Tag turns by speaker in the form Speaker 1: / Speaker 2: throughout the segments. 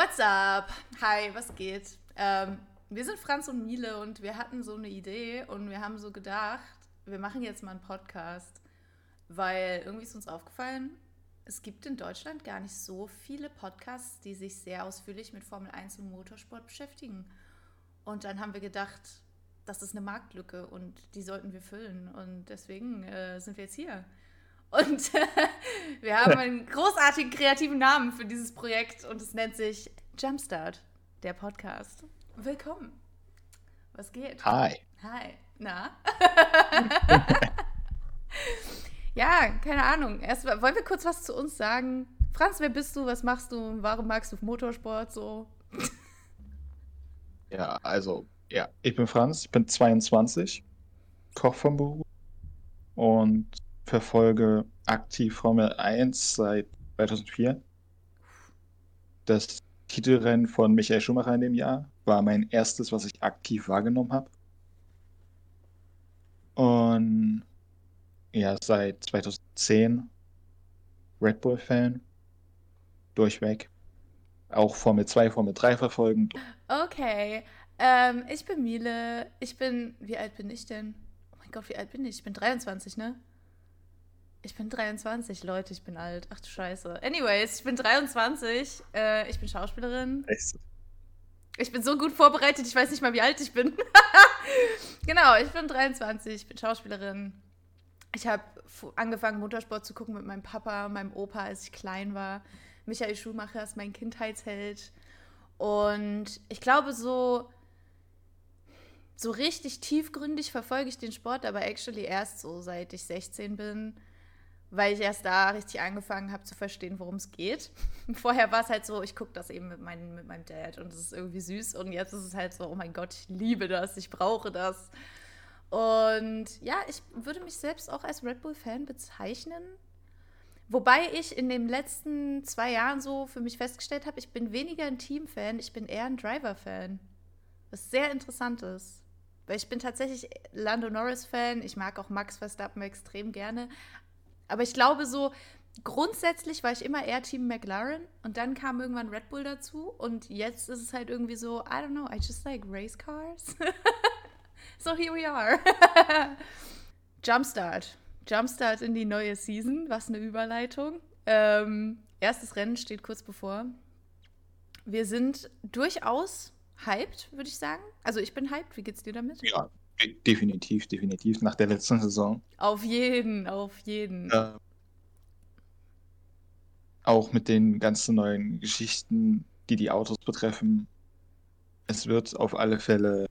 Speaker 1: What's up? Hi, was geht? Ähm, wir sind Franz und Miele und wir hatten so eine Idee und wir haben so gedacht, wir machen jetzt mal einen Podcast, weil irgendwie ist uns aufgefallen, es gibt in Deutschland gar nicht so viele Podcasts, die sich sehr ausführlich mit Formel 1 und Motorsport beschäftigen. Und dann haben wir gedacht, das ist eine Marktlücke und die sollten wir füllen. Und deswegen äh, sind wir jetzt hier. Und wir haben einen großartigen kreativen Namen für dieses Projekt und es nennt sich Jumpstart, der Podcast. Willkommen. Was geht?
Speaker 2: Hi.
Speaker 1: Hi. Na? ja, keine Ahnung. Erst wollen wir kurz was zu uns sagen? Franz, wer bist du? Was machst du? Warum magst du Motorsport so?
Speaker 2: Ja, also, ja, ich bin Franz, ich bin 22, Koch vom Beruf und verfolge aktiv Formel 1 seit 2004. Das Titelrennen von Michael Schumacher in dem Jahr war mein erstes, was ich aktiv wahrgenommen habe. Und ja, seit 2010 Red Bull-Fan. Durchweg. Auch Formel 2, Formel 3 verfolgen.
Speaker 1: Okay. Ähm, ich bin Miele. Ich bin. Wie alt bin ich denn? Oh mein Gott, wie alt bin ich? Ich bin 23, ne? Ich bin 23, Leute, ich bin alt. Ach du Scheiße. Anyways, ich bin 23. Äh, ich bin Schauspielerin.
Speaker 2: Echt?
Speaker 1: Ich bin so gut vorbereitet, ich weiß nicht mal, wie alt ich bin. genau, ich bin 23, ich bin Schauspielerin. Ich habe angefangen, Motorsport zu gucken mit meinem Papa, meinem Opa, als ich klein war. Michael Schumacher ist mein Kindheitsheld. Und ich glaube, so, so richtig tiefgründig verfolge ich den Sport, aber actually erst so, seit ich 16 bin weil ich erst da richtig angefangen habe zu verstehen, worum es geht. Vorher war es halt so, ich gucke das eben mit, mein, mit meinem Dad und es ist irgendwie süß und jetzt ist es halt so, oh mein Gott, ich liebe das, ich brauche das. Und ja, ich würde mich selbst auch als Red Bull-Fan bezeichnen. Wobei ich in den letzten zwei Jahren so für mich festgestellt habe, ich bin weniger ein Team-Fan, ich bin eher ein Driver-Fan. Was sehr interessant ist. Weil ich bin tatsächlich Lando Norris-Fan, ich mag auch Max Verstappen extrem gerne, aber ich glaube so, grundsätzlich war ich immer eher Team McLaren und dann kam irgendwann Red Bull dazu und jetzt ist es halt irgendwie so, I don't know, I just like race cars. so here we are. Jumpstart. Jumpstart in die neue Season. Was eine Überleitung. Ähm, erstes Rennen steht kurz bevor. Wir sind durchaus hyped, würde ich sagen. Also ich bin hyped. Wie geht's dir damit?
Speaker 2: Ja, Definitiv, definitiv. Nach der letzten Saison.
Speaker 1: Auf jeden, auf jeden.
Speaker 2: Äh, auch mit den ganzen neuen Geschichten, die die Autos betreffen. Es wird auf alle Fälle.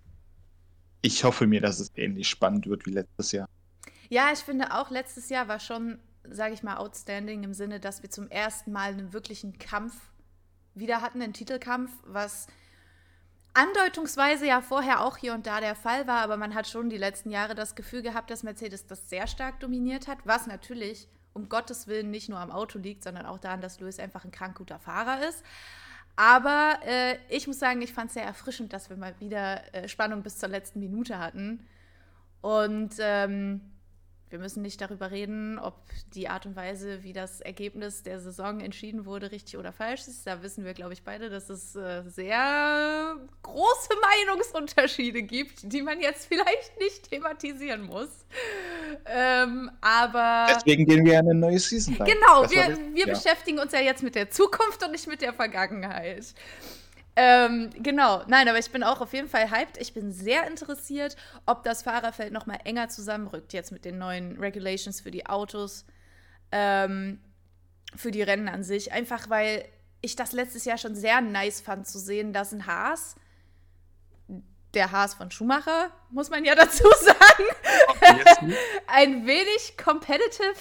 Speaker 2: Ich hoffe mir, dass es ähnlich spannend wird wie letztes Jahr.
Speaker 1: Ja, ich finde auch, letztes Jahr war schon, sage ich mal, outstanding im Sinne, dass wir zum ersten Mal einen wirklichen Kampf wieder hatten, einen Titelkampf, was andeutungsweise ja vorher auch hier und da der Fall war, aber man hat schon die letzten Jahre das Gefühl gehabt, dass Mercedes das sehr stark dominiert hat, was natürlich um Gottes Willen nicht nur am Auto liegt, sondern auch daran, dass Lewis einfach ein krank guter Fahrer ist. Aber äh, ich muss sagen, ich fand es sehr erfrischend, dass wir mal wieder äh, Spannung bis zur letzten Minute hatten. Und ähm, wir müssen nicht darüber reden, ob die Art und Weise, wie das Ergebnis der Saison entschieden wurde, richtig oder falsch ist. Da wissen wir, glaube ich, beide, dass es äh, sehr große Meinungsunterschiede gibt, die man jetzt vielleicht nicht thematisieren muss. Ähm, aber.
Speaker 2: Deswegen gehen wir eine neue Season
Speaker 1: rein. Genau, wir, wir ja. beschäftigen uns ja jetzt mit der Zukunft und nicht mit der Vergangenheit. Ähm, genau, nein, aber ich bin auch auf jeden Fall hyped. Ich bin sehr interessiert, ob das Fahrerfeld noch mal enger zusammenrückt jetzt mit den neuen Regulations für die Autos, ähm, für die Rennen an sich. Einfach weil ich das letztes Jahr schon sehr nice fand zu sehen, dass ein Haas, der Haas von Schumacher, muss man ja dazu sagen, ein wenig competitive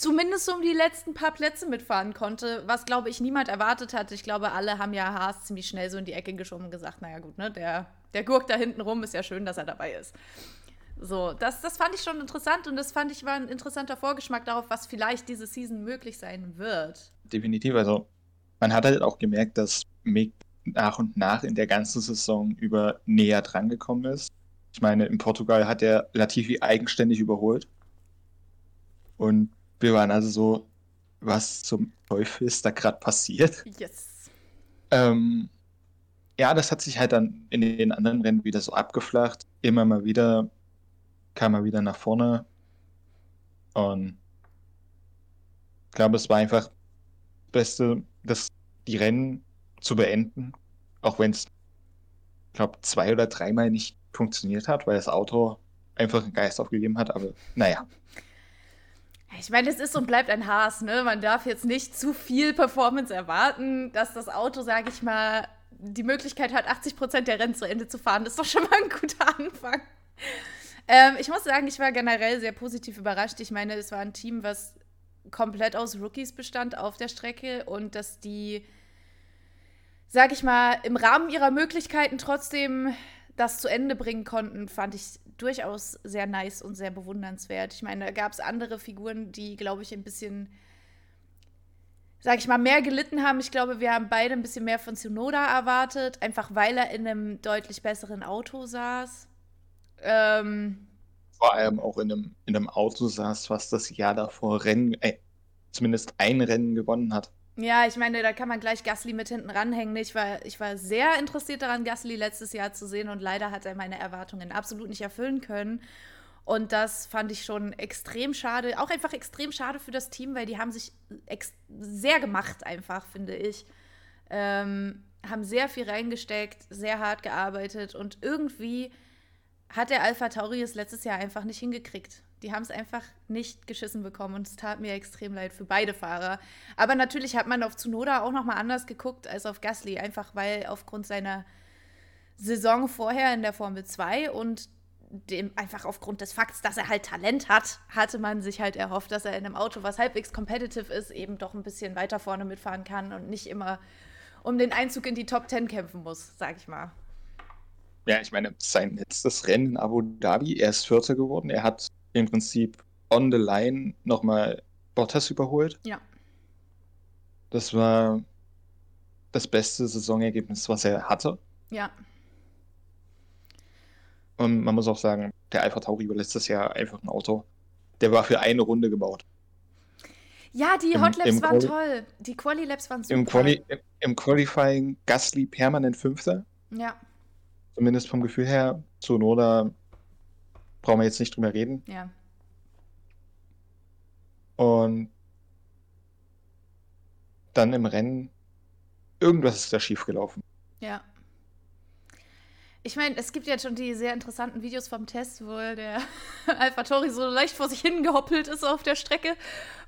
Speaker 1: zumindest um die letzten paar Plätze mitfahren konnte, was, glaube ich, niemand erwartet hat. Ich glaube, alle haben ja Haas ziemlich schnell so in die Ecke geschoben und gesagt, naja gut, ne, der, der Gurk da hinten rum ist ja schön, dass er dabei ist. So, das, das fand ich schon interessant und das fand ich war ein interessanter Vorgeschmack darauf, was vielleicht diese Season möglich sein wird.
Speaker 2: Definitiv, also man hat halt auch gemerkt, dass Mick nach und nach in der ganzen Saison über näher drangekommen ist. Ich meine, in Portugal hat er Latifi eigenständig überholt. Und wir waren also so, was zum Teufel ist da gerade passiert?
Speaker 1: Yes.
Speaker 2: Ähm, ja, das hat sich halt dann in den anderen Rennen wieder so abgeflacht. Immer mal wieder kam er wieder nach vorne. Und ich glaube, es war einfach das Beste, das, die Rennen zu beenden. Auch wenn es, ich glaube, zwei oder dreimal nicht funktioniert hat, weil das Auto einfach einen Geist aufgegeben hat. Aber naja.
Speaker 1: Ich meine, es ist und bleibt ein Haas, ne? Man darf jetzt nicht zu viel Performance erwarten, dass das Auto, sage ich mal, die Möglichkeit hat, 80 Prozent der Rennen zu Ende zu fahren. Das ist doch schon mal ein guter Anfang. Ähm, ich muss sagen, ich war generell sehr positiv überrascht. Ich meine, es war ein Team, was komplett aus Rookies bestand auf der Strecke und dass die, sag ich mal, im Rahmen ihrer Möglichkeiten trotzdem das zu Ende bringen konnten, fand ich durchaus sehr nice und sehr bewundernswert. Ich meine, da gab es andere Figuren, die, glaube ich, ein bisschen, sag ich mal, mehr gelitten haben. Ich glaube, wir haben beide ein bisschen mehr von Tsunoda erwartet, einfach weil er in einem deutlich besseren Auto saß. Ähm,
Speaker 2: Vor allem auch in einem, in einem Auto saß, was das Jahr davor Rennen, äh, zumindest ein Rennen gewonnen hat.
Speaker 1: Ja, ich meine, da kann man gleich Gasly mit hinten ranhängen. Ich war, ich war sehr interessiert daran, Gasly letztes Jahr zu sehen und leider hat er meine Erwartungen absolut nicht erfüllen können. Und das fand ich schon extrem schade. Auch einfach extrem schade für das Team, weil die haben sich sehr gemacht, einfach, finde ich. Ähm, haben sehr viel reingesteckt, sehr hart gearbeitet und irgendwie hat der Alpha Tauri es letztes Jahr einfach nicht hingekriegt. Die haben es einfach nicht geschissen bekommen und es tat mir extrem leid für beide Fahrer. Aber natürlich hat man auf Tsunoda auch noch mal anders geguckt als auf Gasly, einfach weil aufgrund seiner Saison vorher in der Formel 2 und dem einfach aufgrund des Fakts, dass er halt Talent hat, hatte man sich halt erhofft, dass er in einem Auto, was halbwegs competitive ist, eben doch ein bisschen weiter vorne mitfahren kann und nicht immer um den Einzug in die Top 10 kämpfen muss, sag ich mal.
Speaker 2: Ja, ich meine, sein letztes Rennen in Abu Dhabi, er ist Vierter geworden. Er hat im Prinzip on the line nochmal Bottas überholt.
Speaker 1: Ja.
Speaker 2: Das war das beste Saisonergebnis, was er hatte.
Speaker 1: Ja.
Speaker 2: Und man muss auch sagen, der Alpha Tauri war letztes Jahr einfach ein Auto. Der war für eine Runde gebaut.
Speaker 1: Ja, die Hot Laps waren toll. Die Quali Laps waren super.
Speaker 2: Im, Quali im Qualifying Gasly permanent Fünfter.
Speaker 1: Ja.
Speaker 2: Zumindest vom Gefühl her. Zunoda brauchen wir jetzt nicht drüber reden.
Speaker 1: Ja.
Speaker 2: Und dann im Rennen, irgendwas ist da schiefgelaufen.
Speaker 1: Ja. Ich meine, es gibt jetzt schon die sehr interessanten Videos vom Test, wo der Alpha Tori so leicht vor sich hin gehoppelt ist auf der Strecke.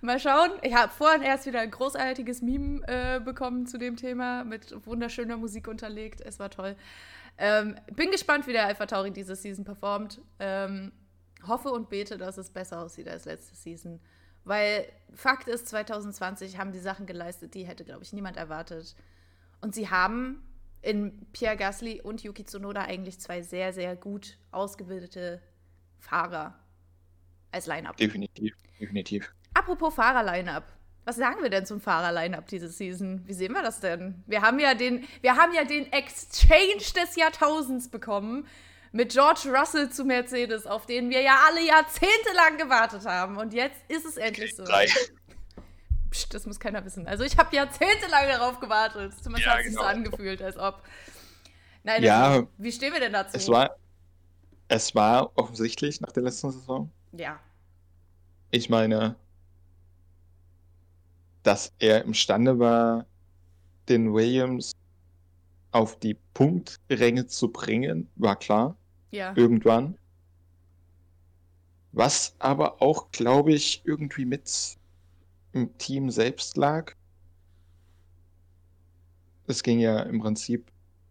Speaker 1: Mal schauen. Ich habe vorhin erst wieder ein großartiges Meme äh, bekommen zu dem Thema mit wunderschöner Musik unterlegt. Es war toll. Ähm, bin gespannt, wie der Alpha Tauri diese Season performt. Ähm, hoffe und bete, dass es besser aussieht als letzte Season. Weil Fakt ist, 2020 haben die Sachen geleistet, die hätte, glaube ich, niemand erwartet. Und sie haben in Pierre Gasly und Yuki Tsunoda eigentlich zwei sehr, sehr gut ausgebildete Fahrer als Line-Up.
Speaker 2: Definitiv, definitiv.
Speaker 1: Apropos Fahrer-Line-Up. Was sagen wir denn zum Fahrer-Line-Up diese Season? Wie sehen wir das denn? Wir haben ja den, wir haben ja den Exchange des Jahrtausends bekommen mit George Russell zu Mercedes, auf den wir ja alle jahrzehntelang gewartet haben. Und jetzt ist es endlich so.
Speaker 2: Drei.
Speaker 1: Psst, das muss keiner wissen. Also ich habe jahrzehntelang darauf gewartet. Zumindest ja, hat es genau. sich so angefühlt, als ob. Nein,
Speaker 2: ja,
Speaker 1: wie stehen wir denn dazu?
Speaker 2: Es war, es war offensichtlich nach der letzten Saison.
Speaker 1: Ja.
Speaker 2: Ich meine, dass er imstande war, den Williams auf die Punktränge zu bringen, war klar.
Speaker 1: Ja.
Speaker 2: Irgendwann. Was aber auch, glaube ich, irgendwie mit im Team selbst lag. Es ging ja im Prinzip,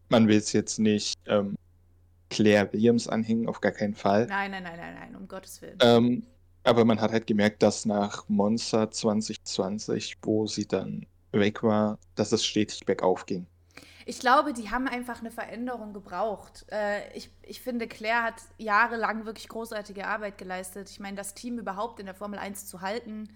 Speaker 2: man will es jetzt nicht ähm, Claire Williams anhängen, auf gar keinen Fall.
Speaker 1: Nein, nein, nein, nein, nein, um Gottes Willen.
Speaker 2: Ähm, aber man hat halt gemerkt, dass nach Monster 2020, wo sie dann weg war, dass es stetig bergauf ging.
Speaker 1: Ich glaube, die haben einfach eine Veränderung gebraucht. Äh, ich, ich finde, Claire hat jahrelang wirklich großartige Arbeit geleistet. Ich meine, das Team überhaupt in der Formel 1 zu halten,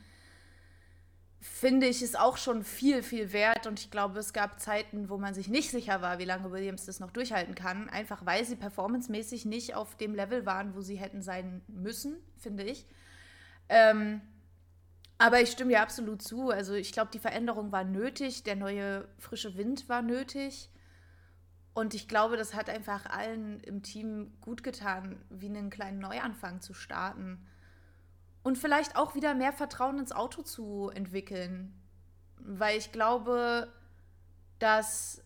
Speaker 1: finde ich, ist auch schon viel, viel wert. Und ich glaube, es gab Zeiten, wo man sich nicht sicher war, wie lange Williams das noch durchhalten kann. Einfach weil sie performancemäßig nicht auf dem Level waren, wo sie hätten sein müssen, finde ich. Ähm, Aber ich stimme dir absolut zu. Also ich glaube, die Veränderung war nötig, der neue frische Wind war nötig. Und ich glaube, das hat einfach allen im Team gut getan, wie einen kleinen Neuanfang zu starten. Und vielleicht auch wieder mehr Vertrauen ins Auto zu entwickeln. Weil ich glaube, dass,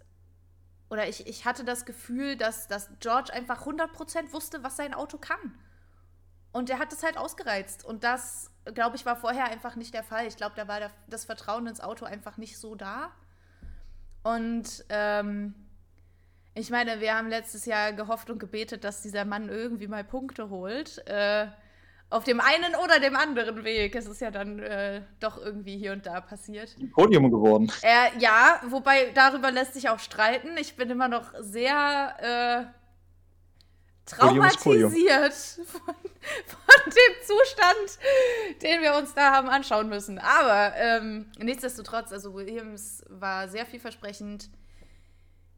Speaker 1: oder ich, ich hatte das Gefühl, dass, dass George einfach 100% wusste, was sein Auto kann. Und er hat es halt ausgereizt. Und das, glaube ich, war vorher einfach nicht der Fall. Ich glaube, da war das Vertrauen ins Auto einfach nicht so da. Und ähm, ich meine, wir haben letztes Jahr gehofft und gebetet, dass dieser Mann irgendwie mal Punkte holt. Äh, auf dem einen oder dem anderen Weg. Es ist ja dann äh, doch irgendwie hier und da passiert.
Speaker 2: Podium geworden.
Speaker 1: Äh, ja, wobei darüber lässt sich auch streiten. Ich bin immer noch sehr äh, traumatisiert von, von, dem Zustand, den wir uns da haben anschauen müssen. Aber ähm, nichtsdestotrotz, also Williams war sehr vielversprechend.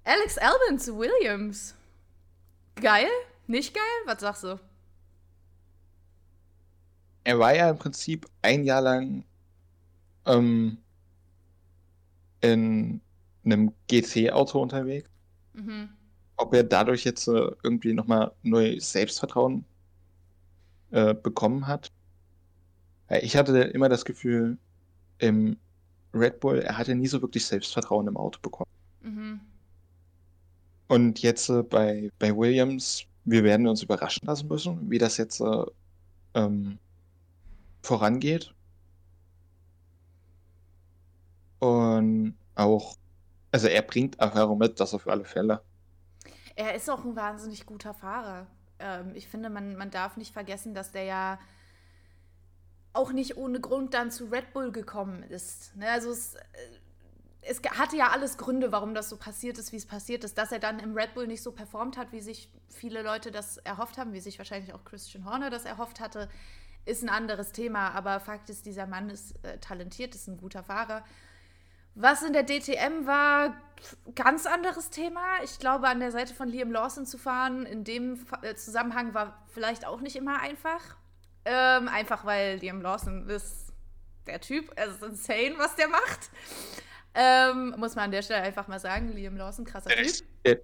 Speaker 1: Alex Albin zu Williams. Geil? Nicht geil? Was sagst du?
Speaker 2: Er war ja im Prinzip ein Jahr lang ähm, in einem GT-Auto unterwegs. Mhm ob er dadurch jetzt äh, irgendwie nochmal neues Selbstvertrauen äh, bekommen hat. Ich hatte immer das Gefühl, im Red Bull, er hatte nie so wirklich Selbstvertrauen im Auto bekommen. Mhm. Und jetzt äh, bei, bei Williams, wir werden uns überraschen lassen müssen, wie das jetzt äh, ähm, vorangeht. Und auch, also er bringt Erfahrung mit, das auf alle Fälle.
Speaker 1: Er ist auch ein wahnsinnig guter Fahrer. Ähm, ich finde, man, man darf nicht vergessen, dass der ja auch nicht ohne Grund dann zu Red Bull gekommen ist. Ne? Also es, äh, es hatte ja alles Gründe, warum das so passiert ist, wie es passiert ist. Dass er dann im Red Bull nicht so performt hat, wie sich viele Leute das erhofft haben, wie sich wahrscheinlich auch Christian Horner das erhofft hatte, ist ein anderes Thema. Aber Fakt ist, dieser Mann ist äh, talentiert, ist ein guter Fahrer. Was in der DTM war, ganz anderes Thema. Ich glaube, an der Seite von Liam Lawson zu fahren, in dem äh, Zusammenhang war vielleicht auch nicht immer einfach. Ähm, einfach weil Liam Lawson ist der Typ, es ist insane, was der macht. Ähm, muss man an der Stelle einfach mal sagen, Liam Lawson, krasser
Speaker 2: der,
Speaker 1: Typ.
Speaker 2: Der,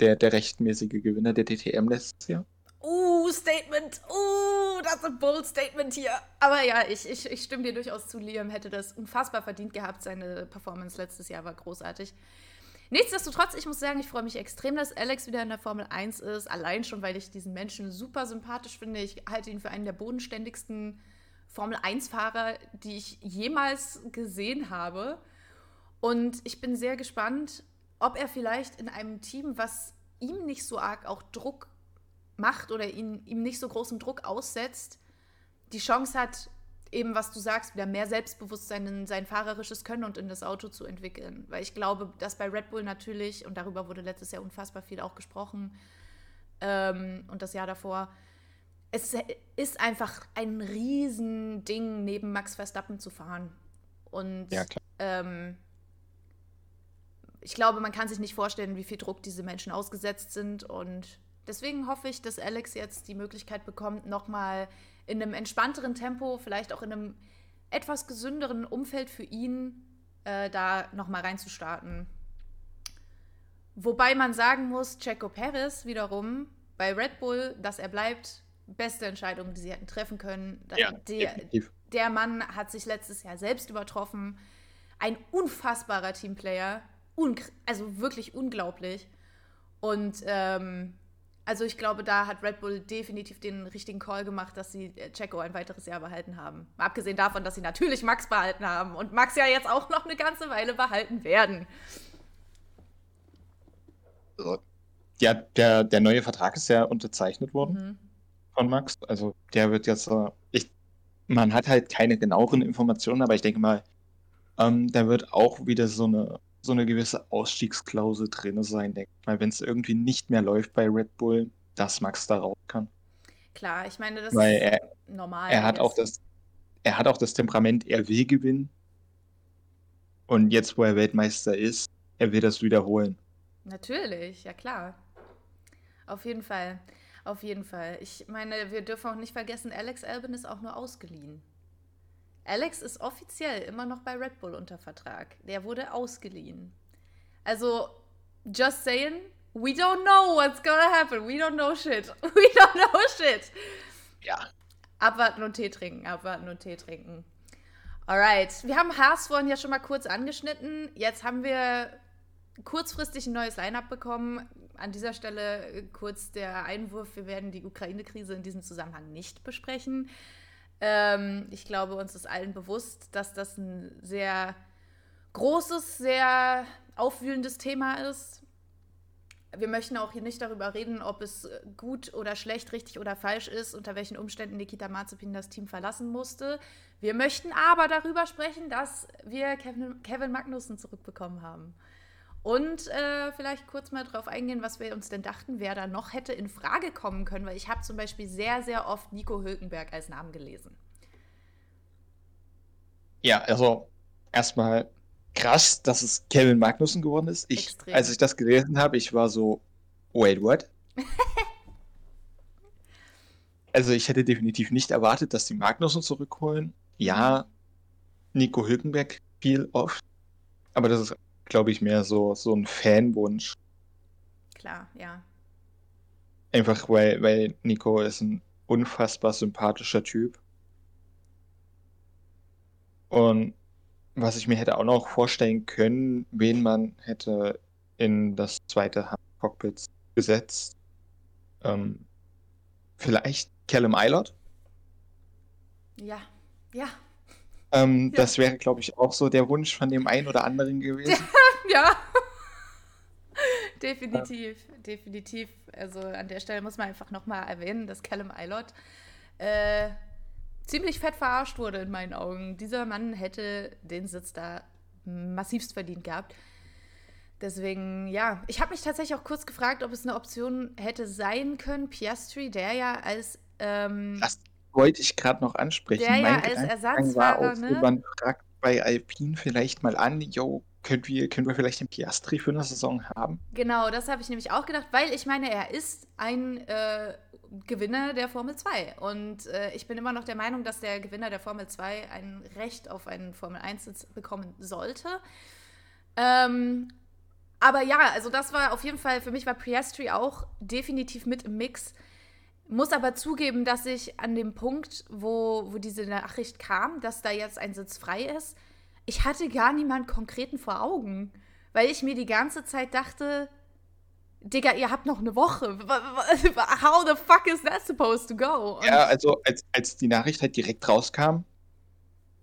Speaker 2: der, der rechtmäßige Gewinner der DTM letztes Jahr.
Speaker 1: Uh, Statement. Uh, das ist ein bold Statement hier. Aber ja, ich, ich, ich stimme dir durchaus zu. Liam hätte das unfassbar verdient gehabt. Seine Performance letztes Jahr war großartig. Nichtsdestotrotz, ich muss sagen, ich freue mich extrem, dass Alex wieder in der Formel 1 ist. Allein schon, weil ich diesen Menschen super sympathisch finde. Ich halte ihn für einen der bodenständigsten Formel 1-Fahrer, die ich jemals gesehen habe. Und ich bin sehr gespannt, ob er vielleicht in einem Team, was ihm nicht so arg auch Druck macht oder ihn, ihm nicht so großen Druck aussetzt, die Chance hat, eben was du sagst, wieder mehr Selbstbewusstsein in sein fahrerisches Können und in das Auto zu entwickeln. Weil ich glaube, dass bei Red Bull natürlich, und darüber wurde letztes Jahr unfassbar viel auch gesprochen, ähm, und das Jahr davor, es ist einfach ein Riesending, neben Max Verstappen zu fahren. Und ja, ähm, ich glaube, man kann sich nicht vorstellen, wie viel Druck diese Menschen ausgesetzt sind. Und deswegen hoffe ich, dass Alex jetzt die Möglichkeit bekommt, nochmal in einem entspannteren Tempo, vielleicht auch in einem etwas gesünderen Umfeld für ihn, äh, da nochmal reinzustarten. Wobei man sagen muss, Checo Perez wiederum bei Red Bull, dass er bleibt, beste Entscheidung, die sie hätten treffen können. Ja, der, der Mann hat sich letztes Jahr selbst übertroffen. Ein unfassbarer Teamplayer. Un also wirklich unglaublich. Und ähm, also ich glaube, da hat Red Bull definitiv den richtigen Call gemacht, dass sie äh, Checo ein weiteres Jahr behalten haben. Mal abgesehen davon, dass sie natürlich Max behalten haben und Max ja jetzt auch noch eine ganze Weile behalten werden.
Speaker 2: Ja, der, der neue Vertrag ist ja unterzeichnet worden mhm. von Max. Also der wird jetzt, äh, ich, man hat halt keine genaueren Informationen, aber ich denke mal, ähm, da wird auch wieder so eine so eine gewisse Ausstiegsklausel drin sein, denke ich mal, wenn es irgendwie nicht mehr läuft bei Red Bull, dass Max da raus kann.
Speaker 1: Klar, ich meine, das
Speaker 2: Weil er, ist normal. Er hat, auch das, er hat auch das Temperament, er will gewinnen. Und jetzt, wo er Weltmeister ist, er will das wiederholen.
Speaker 1: Natürlich, ja klar. Auf jeden Fall. Auf jeden Fall. Ich meine, wir dürfen auch nicht vergessen, Alex Albin ist auch nur ausgeliehen. Alex ist offiziell immer noch bei Red Bull unter Vertrag. Der wurde ausgeliehen. Also, just saying, we don't know what's gonna happen. We don't know shit. We don't know shit.
Speaker 2: Ja.
Speaker 1: Abwarten und Tee trinken, abwarten und Tee trinken. Alright. Wir haben Haas vorhin ja schon mal kurz angeschnitten. Jetzt haben wir kurzfristig ein neues Line-Up bekommen. An dieser Stelle äh, kurz der Einwurf, wir werden die Ukraine-Krise in diesem Zusammenhang nicht besprechen. Ähm, ich glaube, uns ist allen bewusst, dass das ein sehr großes, sehr aufwühlendes Thema ist. Wir möchten auch hier nicht darüber reden, ob es gut oder schlecht, richtig oder falsch ist, unter welchen Umständen Nikita Mazepin das Team verlassen musste. Wir möchten aber darüber sprechen, dass wir Kevin, Kevin Magnussen zurückbekommen haben. Und äh, vielleicht kurz mal drauf eingehen, was wir uns denn dachten, wer da noch hätte in Frage kommen können, weil ich habe zum Beispiel sehr, sehr oft Nico Hülkenberg als Namen gelesen.
Speaker 2: Ja, also erstmal krass, dass es Kevin Magnussen geworden ist. Ich, als ich das gelesen habe, ich war so, wait, what? also ich hätte definitiv nicht erwartet, dass die Magnussen zurückholen. Ja, Nico Hülkenberg viel oft, aber das ist glaube ich, mehr so, so ein Fanwunsch.
Speaker 1: Klar, ja.
Speaker 2: Einfach weil, weil Nico ist ein unfassbar sympathischer Typ. Und was ich mir hätte auch noch vorstellen können, wen man hätte in das zweite Cockpit gesetzt. Ähm, vielleicht Callum Eilert?
Speaker 1: Ja, ja,
Speaker 2: ähm, ja. Das wäre, glaube ich, auch so der Wunsch von dem einen oder anderen gewesen.
Speaker 1: Ja. definitiv, ja. definitiv. Also an der Stelle muss man einfach nochmal erwähnen, dass Callum Eilert äh, ziemlich fett verarscht wurde in meinen Augen. Dieser Mann hätte den Sitz da massivst verdient gehabt. Deswegen, ja, ich habe mich tatsächlich auch kurz gefragt, ob es eine Option hätte sein können, Piastri, der ja als ähm,
Speaker 2: das wollte ich gerade noch ansprechen.
Speaker 1: Der ja als Ersatzfahrer, war auch,
Speaker 2: ne? Man fragt bei Alpine vielleicht mal an, yo, können wir, können wir vielleicht den Piastri für eine Saison haben?
Speaker 1: Genau, das habe ich nämlich auch gedacht, weil ich meine, er ist ein äh, Gewinner der Formel 2. Und äh, ich bin immer noch der Meinung, dass der Gewinner der Formel 2 ein Recht auf einen Formel 1-Sitz bekommen sollte. Ähm, aber ja, also das war auf jeden Fall, für mich war Piastri auch definitiv mit im Mix. Muss aber zugeben, dass ich an dem Punkt, wo, wo diese Nachricht kam, dass da jetzt ein Sitz frei ist, ich hatte gar niemanden konkreten vor Augen. Weil ich mir die ganze Zeit dachte, Digga, ihr habt noch eine Woche. How the fuck is that supposed to go?
Speaker 2: Und ja, also als, als die Nachricht halt direkt rauskam,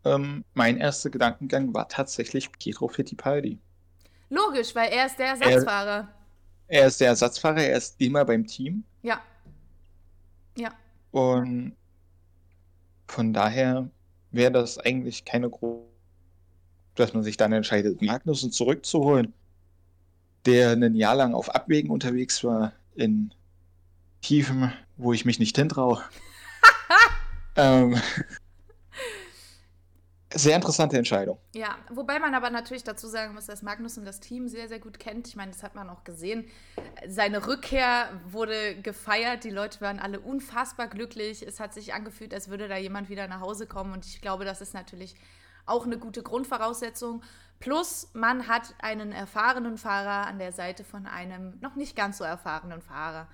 Speaker 2: ähm, mein erster Gedankengang war tatsächlich Pietro Fittipaldi.
Speaker 1: Logisch, weil er ist der Ersatzfahrer.
Speaker 2: Er, er ist der Ersatzfahrer, er ist immer beim Team.
Speaker 1: Ja. Ja.
Speaker 2: Und von daher wäre das eigentlich keine große, dass man sich dann entscheidet, Magnussen zurückzuholen, der ein Jahr lang auf Abwägen unterwegs war, in Tiefen, wo ich mich nicht hintraue. ähm, sehr interessante Entscheidung.
Speaker 1: Ja, wobei man aber natürlich dazu sagen muss, dass Magnussen das Team sehr, sehr gut kennt. Ich meine, das hat man auch gesehen. Seine Rückkehr wurde gefeiert. Die Leute waren alle unfassbar glücklich. Es hat sich angefühlt, als würde da jemand wieder nach Hause kommen. Und ich glaube, das ist natürlich auch eine gute Grundvoraussetzung. Plus, man hat einen erfahrenen Fahrer an der Seite von einem noch nicht ganz so erfahrenen Fahrer.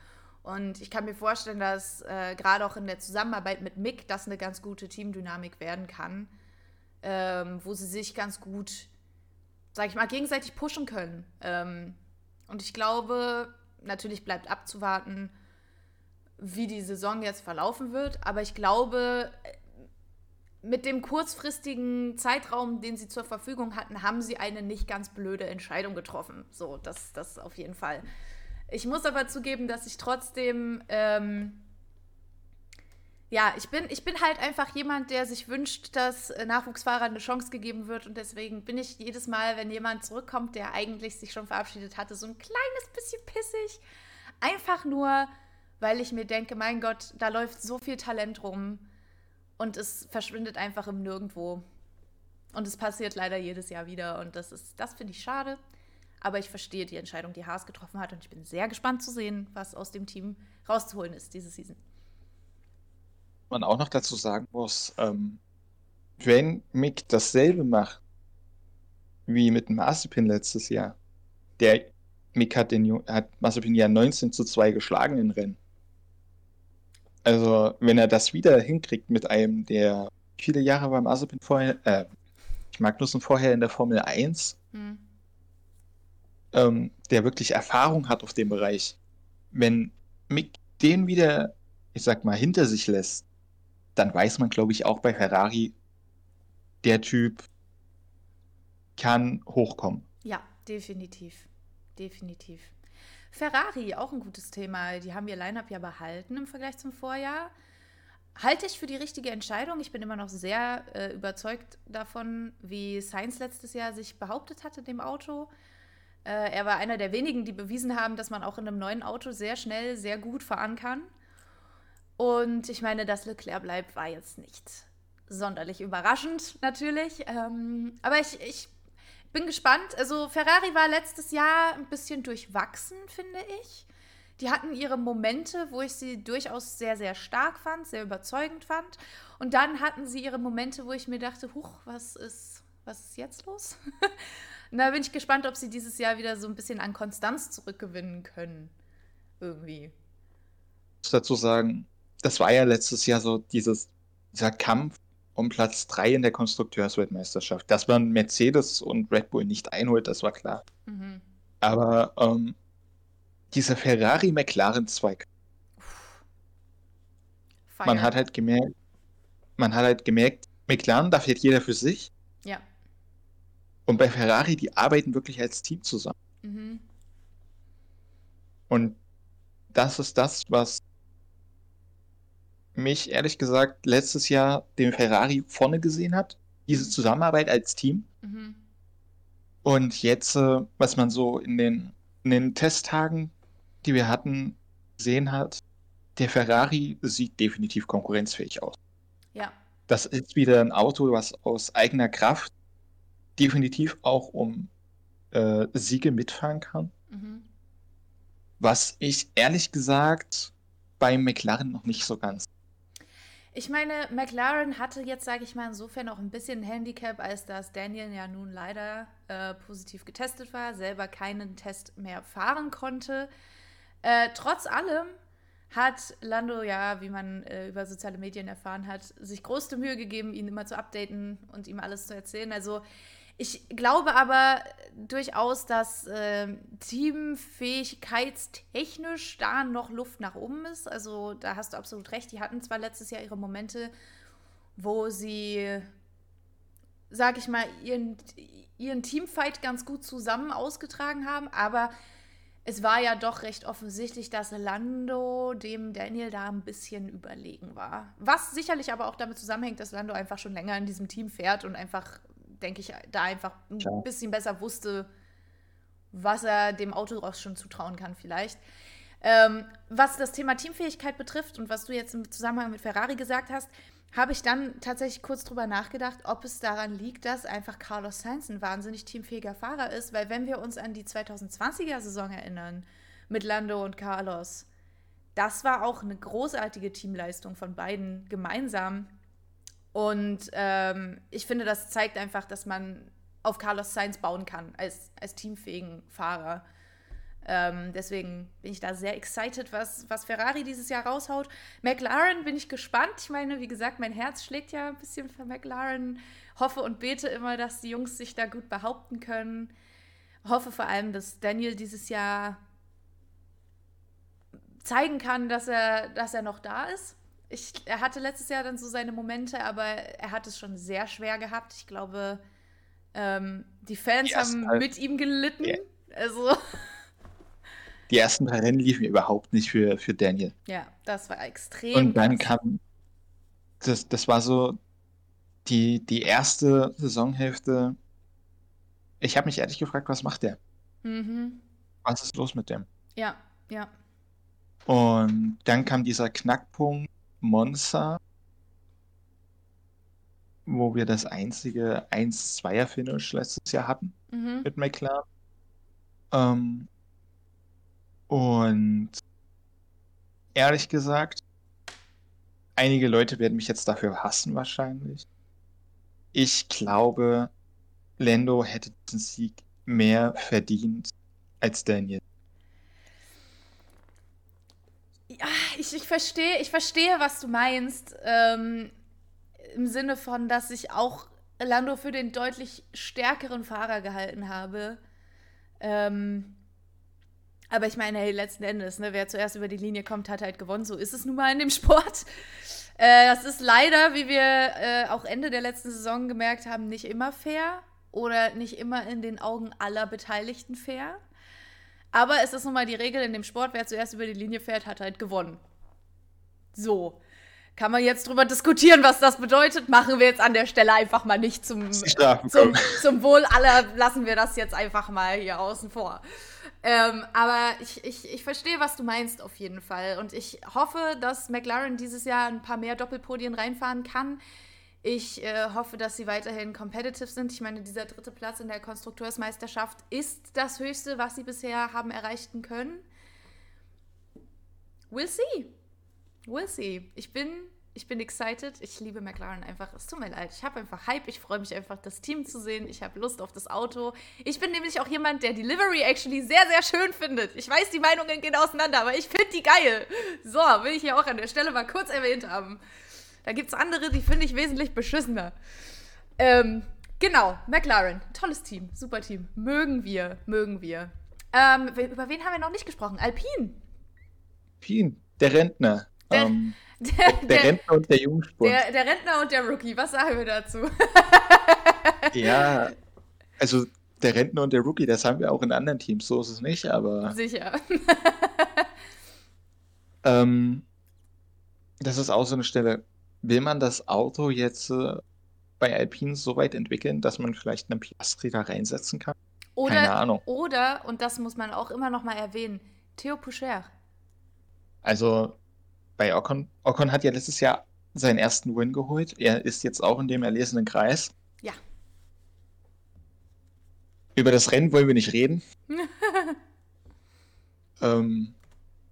Speaker 1: Und ich kann mir vorstellen, dass äh, gerade auch in der Zusammenarbeit mit Mick das eine ganz gute Teamdynamik werden kann ähm, wo sie sich ganz gut, sag ich mal, gegenseitig pushen können. Ähm, und ich glaube, natürlich bleibt abzuwarten, wie die Saison jetzt verlaufen wird. Aber ich glaube, mit dem kurzfristigen Zeitraum, den sie zur Verfügung hatten, haben sie eine nicht ganz blöde Entscheidung getroffen. So, das, das auf jeden Fall. Ich muss aber zugeben, dass ich trotzdem ähm, ja, ich bin, ich bin halt einfach jemand, der sich wünscht, dass Nachwuchsfahrern eine Chance gegeben wird. Und deswegen bin ich jedes Mal, wenn jemand zurückkommt, der eigentlich sich schon verabschiedet hatte, so ein kleines bisschen pissig. Einfach nur, weil ich mir denke, mein Gott, da läuft so viel Talent rum und es verschwindet einfach im Nirgendwo. Und es passiert leider jedes Jahr wieder. Und das ist, das finde ich schade. Aber ich verstehe die Entscheidung, die Haas getroffen hat. Und ich bin sehr gespannt zu sehen, was aus dem Team rauszuholen ist diese Season
Speaker 2: man auch noch dazu sagen muss, ähm, wenn Mick dasselbe macht wie mit Mazepin letztes Jahr, der Mick hat, den, hat Mazepin ja 19 zu 2 geschlagen in Rennen. Also, wenn er das wieder hinkriegt mit einem, der viele Jahre beim Mazepin vorher, äh, ich Magnussen vorher in der Formel 1, hm. ähm, der wirklich Erfahrung hat auf dem Bereich, wenn Mick den wieder, ich sag mal, hinter sich lässt, dann weiß man, glaube ich, auch bei Ferrari, der Typ kann hochkommen.
Speaker 1: Ja, definitiv. Definitiv. Ferrari, auch ein gutes Thema. Die haben ihr Line-Up ja behalten im Vergleich zum Vorjahr. Halte ich für die richtige Entscheidung. Ich bin immer noch sehr äh, überzeugt davon, wie Sainz letztes Jahr sich behauptet hat in dem Auto. Äh, er war einer der wenigen, die bewiesen haben, dass man auch in einem neuen Auto sehr schnell, sehr gut fahren kann. Und ich meine, dass Leclerc bleibt, war jetzt nicht sonderlich überraschend, natürlich. Ähm, aber ich, ich bin gespannt. Also, Ferrari war letztes Jahr ein bisschen durchwachsen, finde ich. Die hatten ihre Momente, wo ich sie durchaus sehr, sehr stark fand, sehr überzeugend fand. Und dann hatten sie ihre Momente, wo ich mir dachte, huch, was ist, was ist jetzt los? Und da bin ich gespannt, ob sie dieses Jahr wieder so ein bisschen an Konstanz zurückgewinnen können. Irgendwie.
Speaker 2: Ich muss dazu sagen, das war ja letztes Jahr so dieses, dieser Kampf um Platz 3 in der Konstrukteursweltmeisterschaft. Dass man Mercedes und Red Bull nicht einholt, das war klar. Mhm. Aber ähm, dieser Ferrari-McLaren-Zweig, man hat halt gemerkt, man hat halt gemerkt, McLaren, da fährt jeder für sich.
Speaker 1: Ja.
Speaker 2: Und bei Ferrari, die arbeiten wirklich als Team zusammen. Mhm. Und das ist das, was mich ehrlich gesagt letztes Jahr den Ferrari vorne gesehen hat. Diese mhm. Zusammenarbeit als Team. Mhm. Und jetzt, äh, was man so in den, in den Testtagen, die wir hatten, gesehen hat, der Ferrari sieht definitiv konkurrenzfähig aus.
Speaker 1: Ja.
Speaker 2: Das ist wieder ein Auto, was aus eigener Kraft definitiv auch um äh, Siege mitfahren kann. Mhm. Was ich ehrlich gesagt bei McLaren noch nicht so ganz
Speaker 1: ich meine, McLaren hatte jetzt, sage ich mal, insofern auch ein bisschen Handicap, als dass Daniel ja nun leider äh, positiv getestet war, selber keinen Test mehr fahren konnte. Äh, trotz allem hat Lando ja, wie man äh, über soziale Medien erfahren hat, sich größte Mühe gegeben, ihn immer zu updaten und ihm alles zu erzählen. Also ich glaube aber durchaus, dass äh, teamfähigkeitstechnisch da noch Luft nach oben ist. Also da hast du absolut recht. Die hatten zwar letztes Jahr ihre Momente, wo sie, sag ich mal, ihren, ihren Teamfight ganz gut zusammen ausgetragen haben, aber es war ja doch recht offensichtlich, dass Lando dem Daniel da ein bisschen überlegen war. Was sicherlich aber auch damit zusammenhängt, dass Lando einfach schon länger in diesem Team fährt und einfach denke ich, da einfach ein Klar. bisschen besser wusste, was er dem Auto auch schon zutrauen kann, vielleicht. Ähm, was das Thema Teamfähigkeit betrifft und was du jetzt im Zusammenhang mit Ferrari gesagt hast, habe ich dann tatsächlich kurz drüber nachgedacht, ob es daran liegt, dass einfach Carlos Sainz ein wahnsinnig teamfähiger Fahrer ist, weil wenn wir uns an die 2020er Saison erinnern mit Lando und Carlos, das war auch eine großartige Teamleistung von beiden gemeinsam. Und ähm, ich finde, das zeigt einfach, dass man auf Carlos Sainz bauen kann als, als teamfähigen Fahrer. Ähm, deswegen bin ich da sehr excited, was, was Ferrari dieses Jahr raushaut. McLaren bin ich gespannt. Ich meine, wie gesagt, mein Herz schlägt ja ein bisschen für McLaren. Hoffe und bete immer, dass die Jungs sich da gut behaupten können. Hoffe vor allem, dass Daniel dieses Jahr zeigen kann, dass er, dass er noch da ist ich, er hatte letztes Jahr dann so seine Momente, aber er hat es schon sehr schwer gehabt. Ich glaube, ähm, die Fans die haben mit ihm gelitten. Ja. Also.
Speaker 2: Die ersten drei Rennen liefen überhaupt nicht für, für Daniel.
Speaker 1: Ja, das war extrem.
Speaker 2: Und dann krass. kam. Das, das war so die, die erste Saisonhälfte. Ich habe mich ehrlich gefragt, was macht der? Mhm. Was ist los mit dem?
Speaker 1: Ja, ja.
Speaker 2: Und dann kam dieser Knackpunkt Monza, wo wir das einzige 1-2er-Finish letztes Jahr hatten mhm. mit McLaren. Ähm, und ehrlich gesagt, einige Leute werden mich jetzt dafür hassen wahrscheinlich. ich glaube, Lando hätte den Sieg mehr verdient als Daniel.
Speaker 1: Ja, ich, ich verstehe, ich verstehe, was du meinst. Ähm, Im Sinne von, dass ich auch Lando für den deutlich stärkeren Fahrer gehalten habe. Ähm, aber ich meine, hey, letzten Endes, ne, wer zuerst über die Linie kommt, hat halt gewonnen. So ist es nun mal in dem Sport. Äh, das ist leider, wie wir äh, auch Ende der letzten Saison gemerkt haben, nicht immer fair oder nicht immer in den Augen aller Beteiligten fair. Aber es ist nun mal die Regel in dem Sport, wer zuerst über die Linie fährt, hat halt gewonnen. So. Kann man jetzt drüber diskutieren, was das bedeutet? Machen wir jetzt an der Stelle einfach mal nicht zum, zum, zum Wohl aller, lassen wir das jetzt einfach mal hier außen vor. Ähm, aber ich, ich, ich verstehe, was du meinst auf jeden Fall. Und ich hoffe, dass McLaren dieses Jahr ein paar mehr Doppelpodien reinfahren kann. Ich äh, hoffe, dass sie weiterhin competitive sind. Ich meine, dieser dritte Platz in der Konstrukteursmeisterschaft ist das höchste, was sie bisher haben erreichen können. We'll see. We'll see. Ich bin, ich bin excited. Ich liebe McLaren einfach. Es tut mir leid. Ich habe einfach Hype. Ich freue mich einfach, das Team zu sehen. Ich habe Lust auf das Auto. Ich bin nämlich auch jemand, der die Livery actually sehr, sehr schön findet. Ich weiß, die Meinungen gehen auseinander, aber ich finde die geil. So, will ich hier auch an der Stelle mal kurz erwähnt haben. Da gibt es andere, die finde ich wesentlich beschissener. Ähm, genau, McLaren. Tolles Team, super Team. Mögen wir, mögen wir. Ähm, über wen haben wir noch nicht gesprochen? Alpine.
Speaker 2: Alpine, der Rentner. Der, ähm, der, der, der, Rentner und der Jungspund.
Speaker 1: Der, der Rentner und der Rookie, was sagen wir dazu?
Speaker 2: ja, also der Rentner und der Rookie, das haben wir auch in anderen Teams, so ist es nicht, aber.
Speaker 1: Sicher.
Speaker 2: ähm, das ist auch so eine Stelle will man das Auto jetzt äh, bei Alpine so weit entwickeln, dass man vielleicht einen Piastri da reinsetzen kann?
Speaker 1: Oder, Keine Ahnung. Oder, und das muss man auch immer noch mal erwähnen, Theo Poucher.
Speaker 2: Also bei Ocon, Ocon hat ja letztes Jahr seinen ersten Win geholt. Er ist jetzt auch in dem erlesenen Kreis.
Speaker 1: Ja.
Speaker 2: Über das Rennen wollen wir nicht reden. ähm,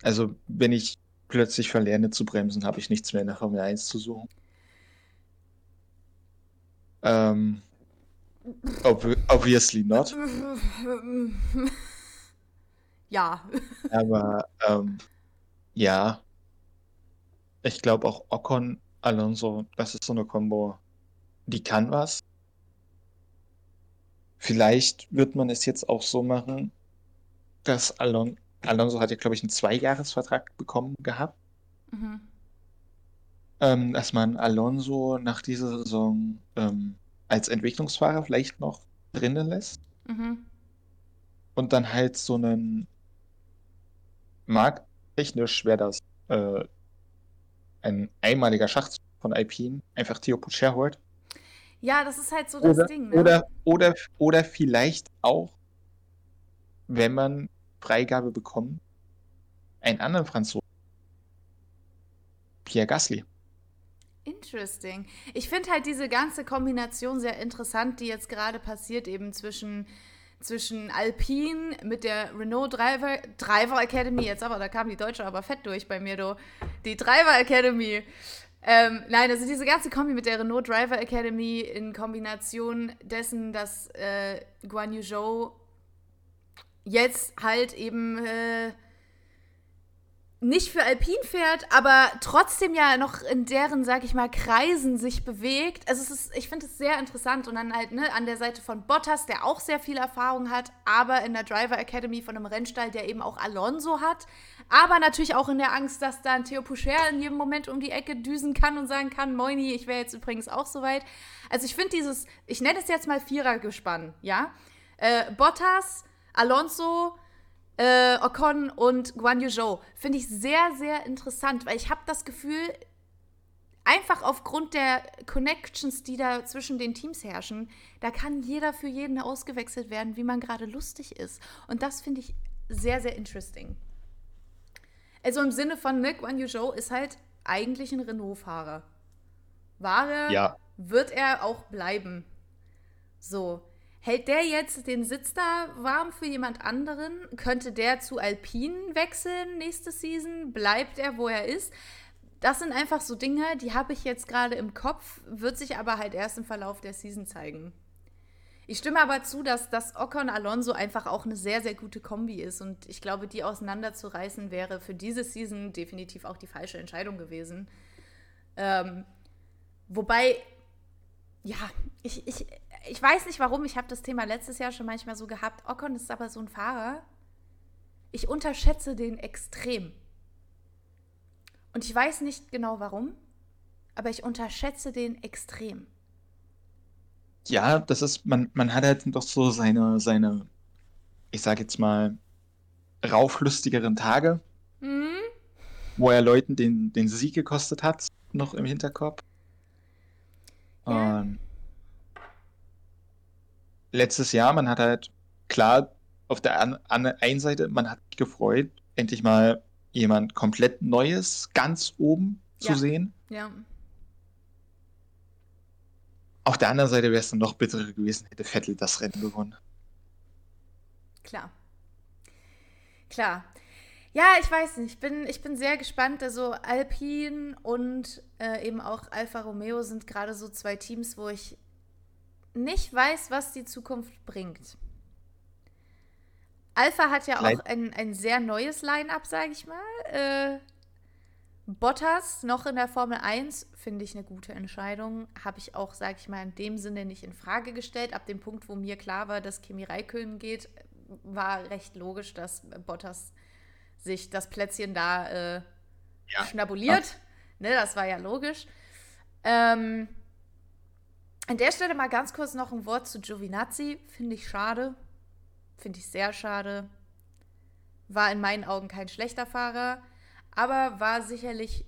Speaker 2: also, wenn ich plötzlich verlerne zu bremsen, habe ich nichts mehr in der Formel 1 zu suchen. Ähm, ob, obviously not.
Speaker 1: Ja.
Speaker 2: Aber ähm, ja, ich glaube auch Ocon, Alonso, das ist so eine Kombo, die kann was. Vielleicht wird man es jetzt auch so machen, dass Alon Alonso hat ja, glaube ich, einen Zweijahresvertrag bekommen gehabt. Mhm. Ähm, dass man Alonso nach dieser Saison ähm, als Entwicklungsfahrer vielleicht noch drinnen lässt. Mhm. Und dann halt so einen markttechnisch wäre das äh, ein einmaliger Schachzug von Alpine, einfach Theo Pucher holt.
Speaker 1: Ja, das ist halt so das
Speaker 2: oder,
Speaker 1: Ding. Ne?
Speaker 2: Oder, oder, oder vielleicht auch, wenn man Freigabe bekommen, einen anderen Franzosen. Pierre Gasly.
Speaker 1: Interesting. Ich finde halt diese ganze Kombination sehr interessant, die jetzt gerade passiert, eben zwischen, zwischen Alpine mit der Renault Driver, Driver Academy, jetzt aber, da kam die Deutsche aber fett durch bei mir, du. Die Driver Academy. Ähm, nein, also diese ganze Kombi mit der Renault Driver Academy in Kombination dessen, dass äh, Guan Yu Zhou jetzt halt eben äh, nicht für Alpin fährt, aber trotzdem ja noch in deren, sag ich mal, Kreisen sich bewegt. Also es ist, ich finde es sehr interessant und dann halt ne, an der Seite von Bottas, der auch sehr viel Erfahrung hat, aber in der Driver Academy von einem Rennstall, der eben auch Alonso hat, aber natürlich auch in der Angst, dass dann Theo Poucher in jedem Moment um die Ecke düsen kann und sagen kann, Moini, ich wäre jetzt übrigens auch soweit. Also ich finde dieses, ich nenne es jetzt mal Vierergespann, ja? Äh, Bottas, Alonso, äh, Ocon und Guan Yu Zhou finde ich sehr, sehr interessant, weil ich habe das Gefühl, einfach aufgrund der Connections, die da zwischen den Teams herrschen, da kann jeder für jeden ausgewechselt werden, wie man gerade lustig ist. Und das finde ich sehr, sehr interesting. Also im Sinne von Nick Guan Yu Zhou ist halt eigentlich ein Renault-Fahrer. Ware ja. wird er auch bleiben. So. Hält der jetzt den Sitz da warm für jemand anderen? Könnte der zu Alpine wechseln nächste Season? Bleibt er, wo er ist? das sind einfach so Dinge, die habe ich jetzt gerade im Kopf, wird sich aber halt erst im Verlauf der Season zeigen. Ich stimme aber zu, dass das Ocon Alonso einfach auch eine sehr, sehr gute Kombi ist. Und ich glaube, die auseinanderzureißen wäre für diese Season definitiv auch die falsche Entscheidung gewesen. Ähm, wobei, ja, ich, ich, ich weiß nicht warum, ich habe das Thema letztes Jahr schon manchmal so gehabt. Ocon ist aber so ein Fahrer. Ich unterschätze den extrem. Und ich weiß nicht genau warum, aber ich unterschätze den extrem.
Speaker 2: Ja, das ist, man, man hat halt doch so seine, seine, ich sag jetzt mal, rauflustigeren Tage, mhm. wo er Leuten den, den Sieg gekostet hat, noch im Hinterkopf. Ja. Und letztes Jahr, man hat halt, klar, auf der an, an einen Seite, man hat sich gefreut, endlich mal jemand komplett Neues ganz oben ja. zu sehen.
Speaker 1: Ja.
Speaker 2: Auf der anderen Seite wäre es dann noch bitterer gewesen, hätte Vettel das Rennen gewonnen.
Speaker 1: Klar. Klar. Ja, ich weiß nicht. Ich bin, ich bin sehr gespannt. Also Alpine und äh, eben auch Alfa Romeo sind gerade so zwei Teams, wo ich nicht weiß, was die Zukunft bringt. Alpha hat ja auch ein, ein sehr neues Line-up, sage ich mal. Äh, Bottas noch in der Formel 1 finde ich eine gute Entscheidung. Habe ich auch, sage ich mal, in dem Sinne nicht in Frage gestellt. Ab dem Punkt, wo mir klar war, dass Kimi Räikkönen geht, war recht logisch, dass Bottas sich das Plätzchen da äh, ja. schnabuliert. Ne, das war ja logisch. Ähm, an der Stelle mal ganz kurz noch ein Wort zu Giovinazzi. Finde ich schade. Finde ich sehr schade. War in meinen Augen kein schlechter Fahrer aber war sicherlich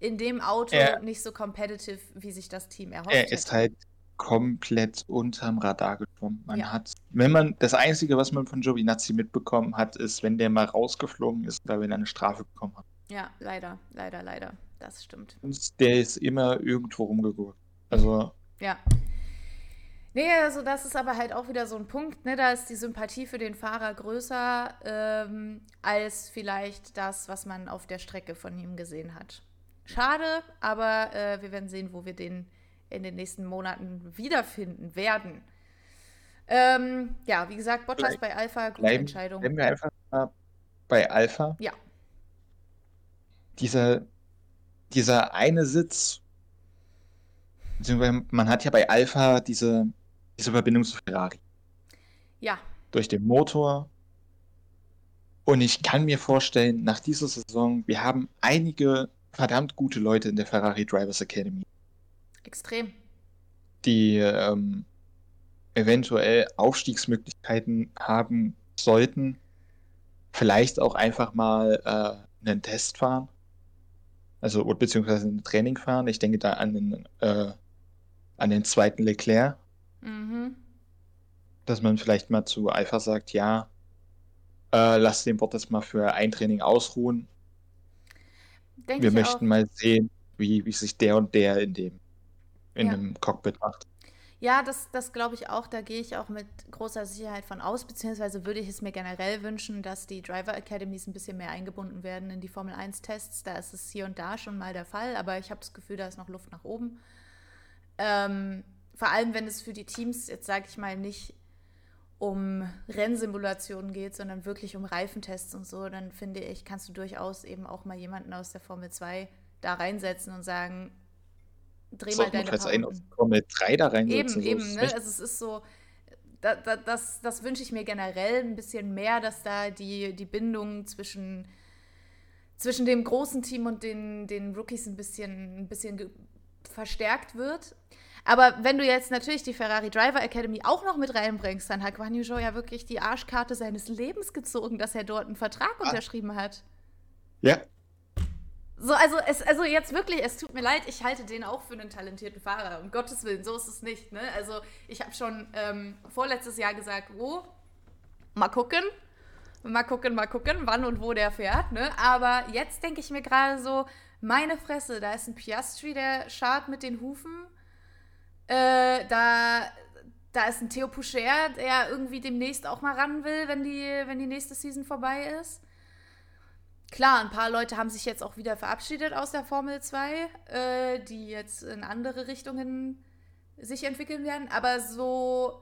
Speaker 1: in dem Auto er, nicht so competitive, wie sich das Team erhofft
Speaker 2: Er ist hätte. halt komplett unterm Radar gekommen. Man ja. hat, wenn man, das Einzige, was man von Giovinazzi mitbekommen hat, ist, wenn der mal rausgeflogen ist, wenn er eine Strafe bekommen hat.
Speaker 1: Ja, leider, leider, leider. Das stimmt.
Speaker 2: Und der ist immer irgendwo rumgegurkt. Also.
Speaker 1: Ja. Nee, also das ist aber halt auch wieder so ein Punkt, ne? Da ist die Sympathie für den Fahrer größer ähm, als vielleicht das, was man auf der Strecke von ihm gesehen hat. Schade, aber äh, wir werden sehen, wo wir den in den nächsten Monaten wiederfinden werden. Ähm, ja, wie gesagt, Bottas bei Alpha, gute bleiben, Entscheidung.
Speaker 2: Bleiben wir einfach mal bei Alpha.
Speaker 1: Ja.
Speaker 2: Dieser, dieser eine Sitz, beziehungsweise man hat ja bei Alpha diese diese Verbindung zu Ferrari.
Speaker 1: Ja.
Speaker 2: Durch den Motor. Und ich kann mir vorstellen, nach dieser Saison, wir haben einige verdammt gute Leute in der Ferrari Drivers Academy.
Speaker 1: Extrem.
Speaker 2: Die ähm, eventuell Aufstiegsmöglichkeiten haben sollten. Vielleicht auch einfach mal äh, einen Test fahren. Also, beziehungsweise ein Training fahren. Ich denke da an den, äh, an den zweiten Leclerc, Mhm. Dass man vielleicht mal zu Alpha sagt, ja, äh, lass den Bot das mal für ein Training ausruhen. Denk Wir möchten auch. mal sehen, wie, wie sich der und der in dem in ja. dem Cockpit macht.
Speaker 1: Ja, das, das glaube ich auch. Da gehe ich auch mit großer Sicherheit von aus, beziehungsweise würde ich es mir generell wünschen, dass die Driver Academies ein bisschen mehr eingebunden werden in die Formel 1-Tests. Da ist es hier und da schon mal der Fall, aber ich habe das Gefühl, da ist noch Luft nach oben. Ähm, vor allem wenn es für die Teams jetzt, sage ich mal, nicht um Rennsimulationen geht, sondern wirklich um Reifentests und so, dann finde ich, kannst du durchaus eben auch mal jemanden aus der Formel 2 da reinsetzen und sagen, dreh so, mal deine
Speaker 2: Power. einen aus Formel 3 da reinsetzen.
Speaker 1: Eben, so eben, ne? Also es ist so, da, da, das, das wünsche ich mir generell ein bisschen mehr, dass da die, die Bindung zwischen, zwischen dem großen Team und den, den Rookies ein bisschen, ein bisschen verstärkt wird. Aber wenn du jetzt natürlich die Ferrari Driver Academy auch noch mit reinbringst, dann hat Guan Yu Zhou ja wirklich die Arschkarte seines Lebens gezogen, dass er dort einen Vertrag ah. unterschrieben hat.
Speaker 2: Ja.
Speaker 1: So, also, es, also jetzt wirklich, es tut mir leid, ich halte den auch für einen talentierten Fahrer. Um Gottes Willen, so ist es nicht. Ne? Also, ich habe schon ähm, vorletztes Jahr gesagt, wo, oh, mal gucken, mal gucken, mal gucken, wann und wo der fährt. Ne? Aber jetzt denke ich mir gerade so, meine Fresse, da ist ein Piastri, der schart mit den Hufen äh, da, da ist ein Theo Poucher, der irgendwie demnächst auch mal ran will, wenn die, wenn die nächste Season vorbei ist. Klar, ein paar Leute haben sich jetzt auch wieder verabschiedet aus der Formel 2, äh, die jetzt in andere Richtungen sich entwickeln werden, aber so,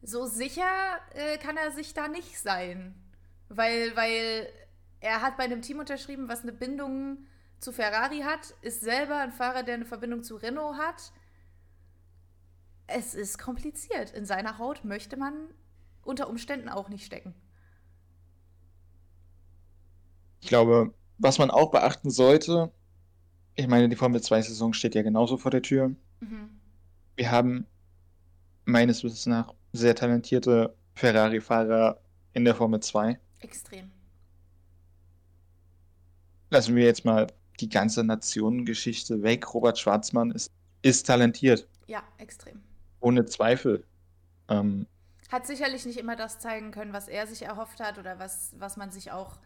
Speaker 1: so sicher äh, kann er sich da nicht sein. Weil, weil er hat bei einem Team unterschrieben, was eine Bindung zu Ferrari hat, ist selber ein Fahrer, der eine Verbindung zu Renault hat. Es ist kompliziert. In seiner Haut möchte man unter Umständen auch nicht stecken.
Speaker 2: Ich glaube, was man auch beachten sollte, ich meine, die Formel 2-Saison steht ja genauso vor der Tür. Mhm. Wir haben meines Wissens nach sehr talentierte Ferrari-Fahrer in der Formel 2.
Speaker 1: Extrem.
Speaker 2: Lassen wir jetzt mal die ganze Nationengeschichte weg. Robert Schwarzmann ist, ist talentiert.
Speaker 1: Ja, extrem.
Speaker 2: Ohne Zweifel. Ähm,
Speaker 1: hat sicherlich nicht immer das zeigen können, was er sich erhofft hat oder was, was man sich auch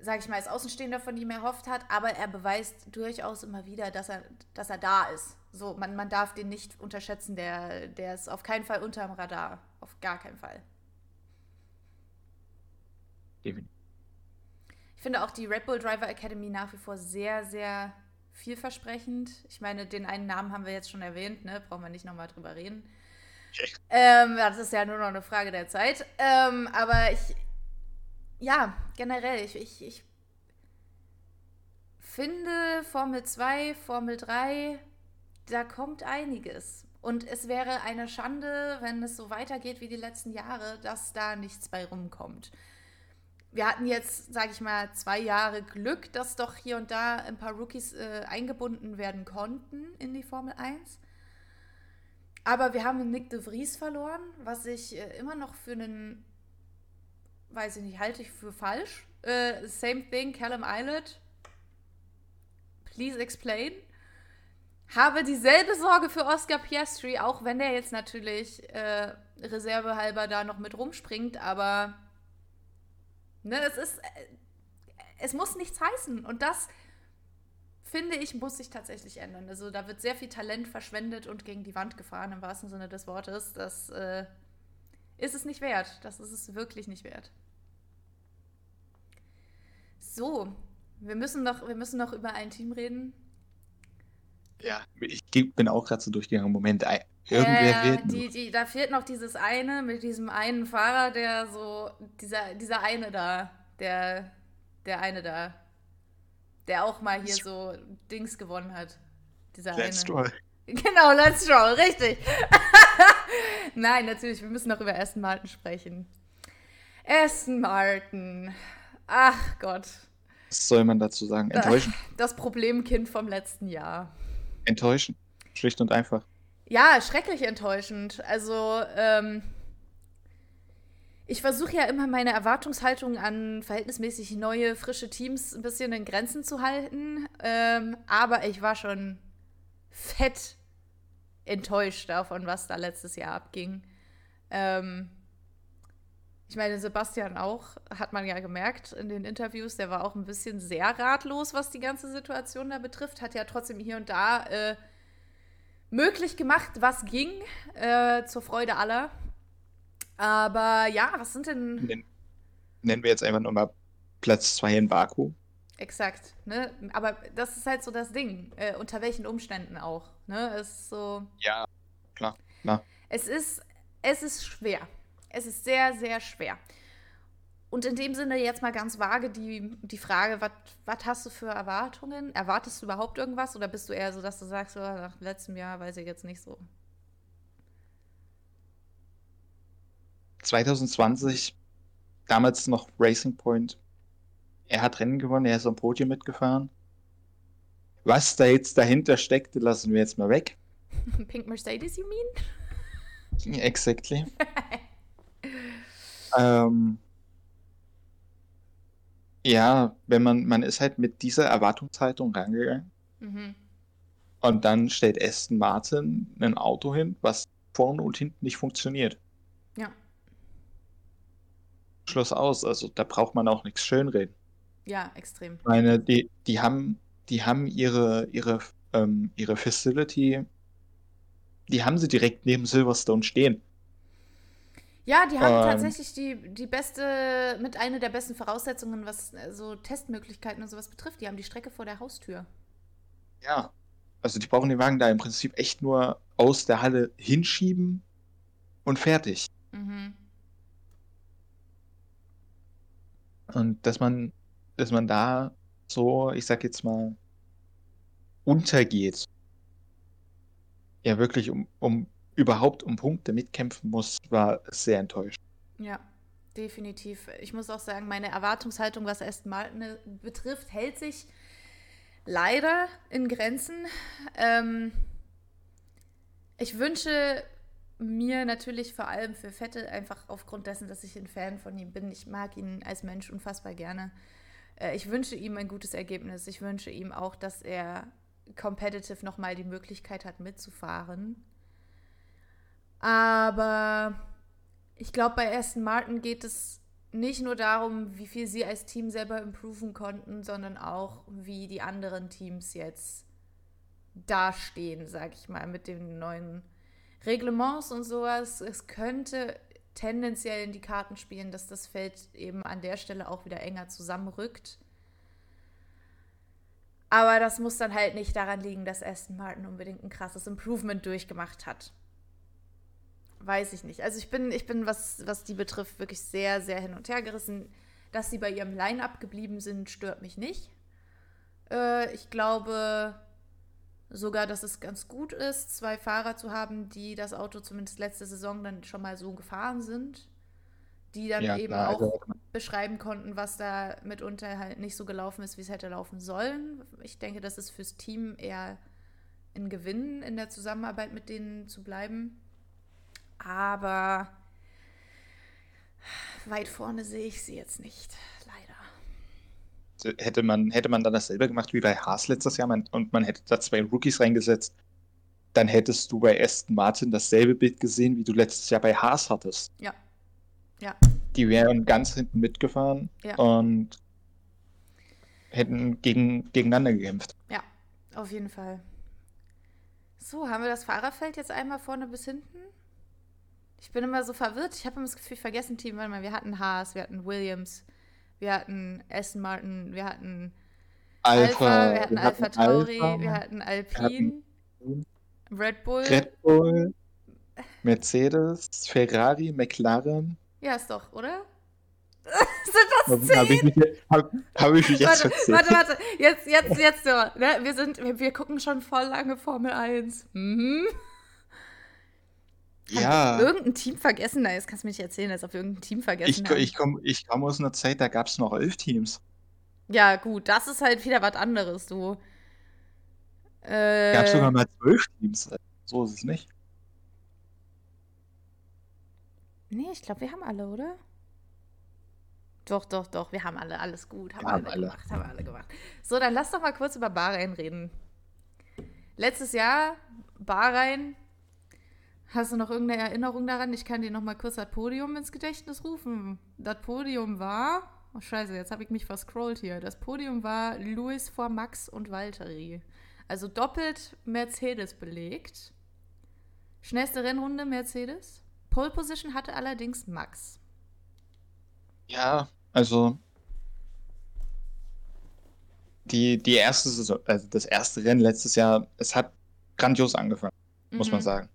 Speaker 1: sage ich mal, als Außenstehender von ihm erhofft hat, aber er beweist durchaus immer wieder, dass er, dass er da ist. So, man, man darf den nicht unterschätzen, der, der ist auf keinen Fall unterm Radar. Auf gar keinen Fall.
Speaker 2: Definitiv.
Speaker 1: Ich finde auch die Red Bull Driver Academy nach wie vor sehr, sehr vielversprechend. Ich meine, den einen Namen haben wir jetzt schon erwähnt, ne? Brauchen wir nicht nochmal drüber reden. Ähm, das ist ja nur noch eine Frage der Zeit. Ähm, aber ich, ja, generell, ich, ich, ich finde Formel 2, Formel 3, da kommt einiges. Und es wäre eine Schande, wenn es so weitergeht wie die letzten Jahre, dass da nichts bei rumkommt. Wir hatten jetzt, sage ich mal, zwei Jahre Glück, dass doch hier und da ein paar Rookies äh, eingebunden werden konnten in die Formel 1. Aber wir haben Nick de Vries verloren, was ich äh, immer noch für einen weiß ich nicht, halte ich für falsch. Uh, same thing, Callum Islet. Please explain. Habe dieselbe Sorge für Oscar Piastri, auch wenn der jetzt natürlich äh, reservehalber da noch mit rumspringt, aber ne, es ist, äh, es muss nichts heißen und das finde ich, muss sich tatsächlich ändern. Also da wird sehr viel Talent verschwendet und gegen die Wand gefahren, im wahrsten Sinne des Wortes. Das äh, ist es nicht wert. Das ist es wirklich nicht wert. So, wir müssen noch, wir müssen noch über ein Team reden.
Speaker 2: Ja, ich bin auch gerade so durchgegangen. Moment, irgendwer
Speaker 1: äh, wird. Die, die, da fehlt noch dieses eine mit diesem einen Fahrer, der so. Dieser, dieser eine da. Der, der eine da. Der auch mal hier so Dings gewonnen hat. Dieser Let's eine. Stroll. Genau, Let's Stroll, richtig. Nein, natürlich, wir müssen noch über Aston Martin sprechen. Aston Martin. Ach Gott.
Speaker 2: Was soll man dazu sagen? Enttäuschen.
Speaker 1: Das Problemkind vom letzten Jahr.
Speaker 2: Enttäuschen. Schlicht und einfach.
Speaker 1: Ja, schrecklich enttäuschend. Also, ähm, ich versuche ja immer meine Erwartungshaltung an verhältnismäßig neue, frische Teams ein bisschen in Grenzen zu halten. Ähm, aber ich war schon fett enttäuscht davon, was da letztes Jahr abging. Ähm, ich meine, Sebastian auch, hat man ja gemerkt in den Interviews, der war auch ein bisschen sehr ratlos, was die ganze Situation da betrifft. Hat ja trotzdem hier und da äh, möglich gemacht, was ging, äh, zur Freude aller. Aber ja, was sind denn.
Speaker 2: Nennen wir jetzt einfach nochmal Platz 2 in Baku.
Speaker 1: Exakt, ne? Aber das ist halt so das Ding. Äh, unter welchen Umständen auch, ne? Es ist so.
Speaker 2: Ja, klar, klar.
Speaker 1: Es ist, es ist schwer. Es ist sehr, sehr schwer. Und in dem Sinne jetzt mal ganz vage die, die Frage, was hast du für Erwartungen? Erwartest du überhaupt irgendwas oder bist du eher so, dass du sagst, oh, nach letztem Jahr weiß ich jetzt nicht so?
Speaker 2: 2020, damals noch Racing Point. Er hat Rennen gewonnen, er ist am Podium mitgefahren. Was da jetzt dahinter steckte, lassen wir jetzt mal weg.
Speaker 1: Pink Mercedes, you mean?
Speaker 2: Exactly. Ähm, ja, wenn man, man ist halt mit dieser Erwartungshaltung rangegangen. Mhm. Und dann stellt Aston Martin ein Auto hin, was vorne und hinten nicht funktioniert.
Speaker 1: Ja.
Speaker 2: Schluss aus. Also da braucht man auch nichts schönreden.
Speaker 1: Ja, extrem.
Speaker 2: Ich meine, die, die haben, die haben ihre, ihre, ähm, ihre Facility, die haben sie direkt neben Silverstone stehen.
Speaker 1: Ja, die haben ähm, tatsächlich die, die beste, mit einer der besten Voraussetzungen, was äh, so Testmöglichkeiten und sowas betrifft. Die haben die Strecke vor der Haustür.
Speaker 2: Ja, also die brauchen den Wagen da im Prinzip echt nur aus der Halle hinschieben und fertig. Mhm. Und dass man, dass man da so, ich sag jetzt mal, untergeht. Ja, wirklich um, um überhaupt um Punkte mitkämpfen muss, war sehr enttäuscht.
Speaker 1: Ja, definitiv. Ich muss auch sagen, meine Erwartungshaltung, was Aston Martin betrifft, hält sich leider in Grenzen. Ähm, ich wünsche mir natürlich vor allem für Vettel einfach aufgrund dessen, dass ich ein Fan von ihm bin. Ich mag ihn als Mensch unfassbar gerne. Äh, ich wünsche ihm ein gutes Ergebnis. Ich wünsche ihm auch, dass er competitive nochmal die Möglichkeit hat mitzufahren. Aber ich glaube, bei Aston Martin geht es nicht nur darum, wie viel sie als Team selber improven konnten, sondern auch, wie die anderen Teams jetzt dastehen, sag ich mal, mit den neuen Reglements und sowas. Es könnte tendenziell in die Karten spielen, dass das Feld eben an der Stelle auch wieder enger zusammenrückt. Aber das muss dann halt nicht daran liegen, dass Aston Martin unbedingt ein krasses Improvement durchgemacht hat weiß ich nicht. Also ich bin, ich bin, was, was die betrifft, wirklich sehr, sehr hin und her gerissen. Dass sie bei ihrem Line-up geblieben sind, stört mich nicht. Äh, ich glaube sogar, dass es ganz gut ist, zwei Fahrer zu haben, die das Auto zumindest letzte Saison dann schon mal so gefahren sind. Die dann ja, eben klar, auch also. beschreiben konnten, was da mitunter halt nicht so gelaufen ist, wie es hätte laufen sollen. Ich denke, das ist fürs Team eher ein Gewinn, in der Zusammenarbeit mit denen zu bleiben. Aber weit vorne sehe ich sie jetzt nicht, leider.
Speaker 2: Hätte man, hätte man dann dasselbe gemacht wie bei Haas letztes Jahr und man hätte da zwei Rookies reingesetzt, dann hättest du bei Aston Martin dasselbe Bild gesehen, wie du letztes Jahr bei Haas hattest.
Speaker 1: Ja. Ja.
Speaker 2: Die wären ganz hinten mitgefahren ja. und hätten gegen, gegeneinander gekämpft.
Speaker 1: Ja, auf jeden Fall. So, haben wir das Fahrerfeld jetzt einmal vorne bis hinten? Ich bin immer so verwirrt. Ich habe immer das Gefühl, vergessen Team. Warte mal, wir hatten Haas, wir hatten Williams, wir hatten Aston Martin, wir hatten Alpha, Alpha wir hatten Alpha Tauri, Alpha, wir hatten Alpine, Red Bull.
Speaker 2: Red Bull, Mercedes, Ferrari, McLaren.
Speaker 1: Ja, ist doch, oder? sind das zehn?
Speaker 2: Habe ich mich, hab, hab ich mich jetzt
Speaker 1: warte, Warte, warte, jetzt, jetzt, jetzt so. Ne? Wir, sind, wir, wir gucken schon voll lange Formel 1. Mhm.
Speaker 2: Ja.
Speaker 1: Irgendein Team vergessen, da jetzt kannst du mir nicht erzählen, dass auf irgendein Team vergessen
Speaker 2: ich, haben. Ich komme ich komm aus einer Zeit, da gab es noch elf Teams.
Speaker 1: Ja, gut, das ist halt wieder was anderes, du.
Speaker 2: Äh, gab sogar mal zwölf Teams. So ist es nicht.
Speaker 1: Nee, ich glaube, wir haben alle, oder? Doch, doch, doch, wir haben alle, alles gut. Haben,
Speaker 2: haben
Speaker 1: alle,
Speaker 2: alle,
Speaker 1: gemacht, haben alle gemacht. So, dann lass doch mal kurz über Bahrain reden. Letztes Jahr, Bahrain, Hast du noch irgendeine Erinnerung daran? Ich kann dir noch mal kurz das Podium ins Gedächtnis rufen. Das Podium war. Oh, Scheiße, jetzt habe ich mich verscrollt hier. Das Podium war Louis vor Max und Valtteri. Also doppelt Mercedes belegt. Schnellste Rennrunde Mercedes. Pole Position hatte allerdings Max.
Speaker 2: Ja, also die, die erste Saison, also das erste Rennen letztes Jahr, es hat grandios angefangen, mhm. muss man mhm. sagen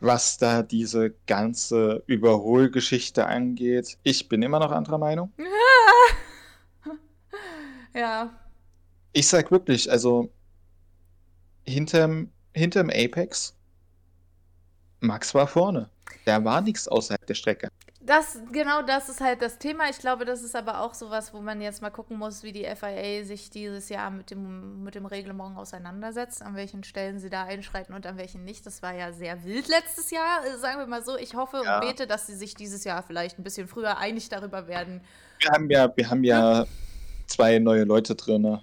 Speaker 2: was da diese ganze Überholgeschichte angeht. Ich bin immer noch anderer Meinung.
Speaker 1: ja.
Speaker 2: Ich sag wirklich, also hinterm, hinterm Apex, Max war vorne. Da war nichts außerhalb der Strecke.
Speaker 1: Das, genau das ist halt das Thema. Ich glaube, das ist aber auch sowas, wo man jetzt mal gucken muss, wie die FIA sich dieses Jahr mit dem, mit dem Reglement auseinandersetzt, an welchen Stellen sie da einschreiten und an welchen nicht. Das war ja sehr wild letztes Jahr, äh, sagen wir mal so. Ich hoffe ja. und bete, dass sie sich dieses Jahr vielleicht ein bisschen früher einig darüber werden.
Speaker 2: Wir haben ja, wir haben ja zwei neue Leute drin.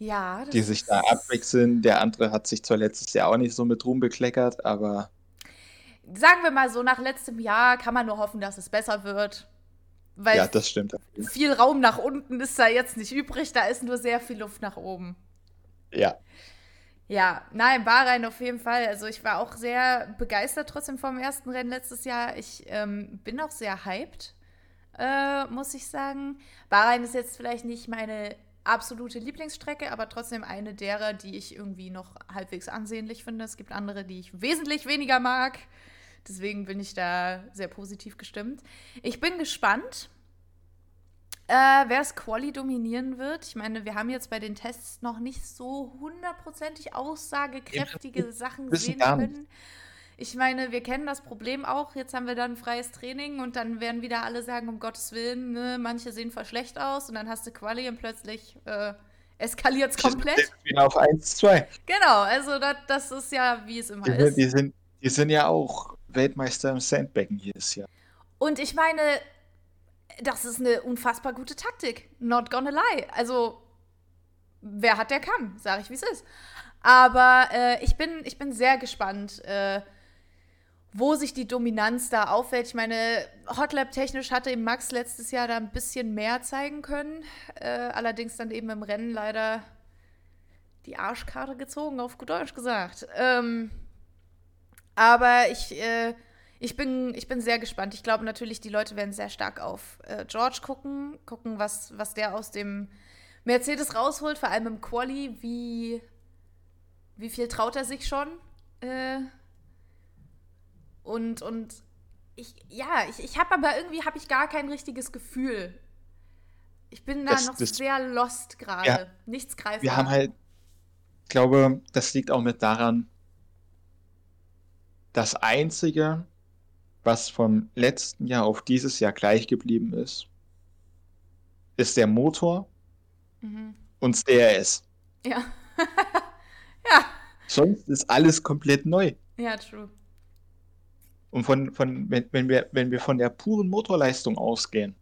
Speaker 1: Ja,
Speaker 2: die sich da abwechseln. Der andere hat sich zwar letztes Jahr auch nicht so mit Ruhm bekleckert, aber
Speaker 1: sagen wir mal so, nach letztem Jahr kann man nur hoffen, dass es besser wird. Weil
Speaker 2: ja, das stimmt.
Speaker 1: Viel Raum nach unten ist da jetzt nicht übrig, da ist nur sehr viel Luft nach oben.
Speaker 2: Ja.
Speaker 1: Ja, nein, Bahrain auf jeden Fall. Also ich war auch sehr begeistert trotzdem vom ersten Rennen letztes Jahr. Ich ähm, bin auch sehr hyped, äh, muss ich sagen. Bahrain ist jetzt vielleicht nicht meine absolute Lieblingsstrecke, aber trotzdem eine derer, die ich irgendwie noch halbwegs ansehnlich finde. Es gibt andere, die ich wesentlich weniger mag. Deswegen bin ich da sehr positiv gestimmt. Ich bin gespannt, äh, wer es Quali dominieren wird. Ich meine, wir haben jetzt bei den Tests noch nicht so hundertprozentig aussagekräftige Sachen sehen können. Ich meine, wir kennen das Problem auch. Jetzt haben wir dann freies Training und dann werden wieder alle sagen, um Gottes Willen, ne, manche sehen voll schlecht aus und dann hast du Quali und plötzlich äh, eskaliert es komplett.
Speaker 2: Wieder auf 1, 2.
Speaker 1: Genau, also das, das ist ja, wie es immer
Speaker 2: die,
Speaker 1: ist.
Speaker 2: Die sind, die sind ja auch Weltmeister im Sandbecken jedes Jahr.
Speaker 1: Und ich meine, das ist eine unfassbar gute Taktik. Not gonna lie. Also, wer hat, der kann, sage ich, wie es ist. Aber äh, ich, bin, ich bin sehr gespannt, äh, wo sich die Dominanz da auffällt. Ich meine, Hotlab-technisch hatte eben Max letztes Jahr da ein bisschen mehr zeigen können. Äh, allerdings dann eben im Rennen leider die Arschkarte gezogen, auf gut Deutsch gesagt. Ähm, aber ich äh, ich bin, ich bin sehr gespannt. Ich glaube natürlich, die Leute werden sehr stark auf äh, George gucken, gucken, was, was der aus dem Mercedes rausholt, vor allem im Quali. Wie, wie viel traut er sich schon? Äh, und, und ich, ja, ich, ich habe aber irgendwie habe ich gar kein richtiges Gefühl. Ich bin da das, noch das, sehr lost gerade. Ja, Nichts greifbar.
Speaker 2: Wir haben halt, ich glaube, das liegt auch mit daran, das Einzige, was vom letzten Jahr auf dieses Jahr gleich geblieben ist, ist der Motor mhm. und DRS.
Speaker 1: Ja. ja.
Speaker 2: Sonst ist alles komplett neu.
Speaker 1: Ja, true.
Speaker 2: Und von, von wenn, wenn, wir, wenn wir von der puren Motorleistung ausgehen,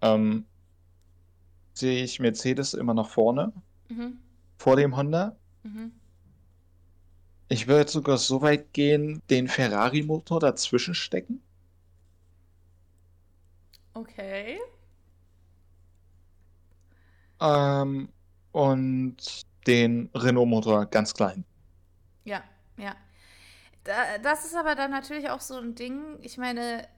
Speaker 2: ähm, sehe ich Mercedes immer noch vorne, mhm. vor dem Honda. Mhm. Ich würde sogar so weit gehen, den Ferrari-Motor dazwischen stecken.
Speaker 1: Okay.
Speaker 2: Ähm, und den Renault-Motor ganz klein.
Speaker 1: Ja, ja. Da, das ist aber dann natürlich auch so ein Ding. Ich meine,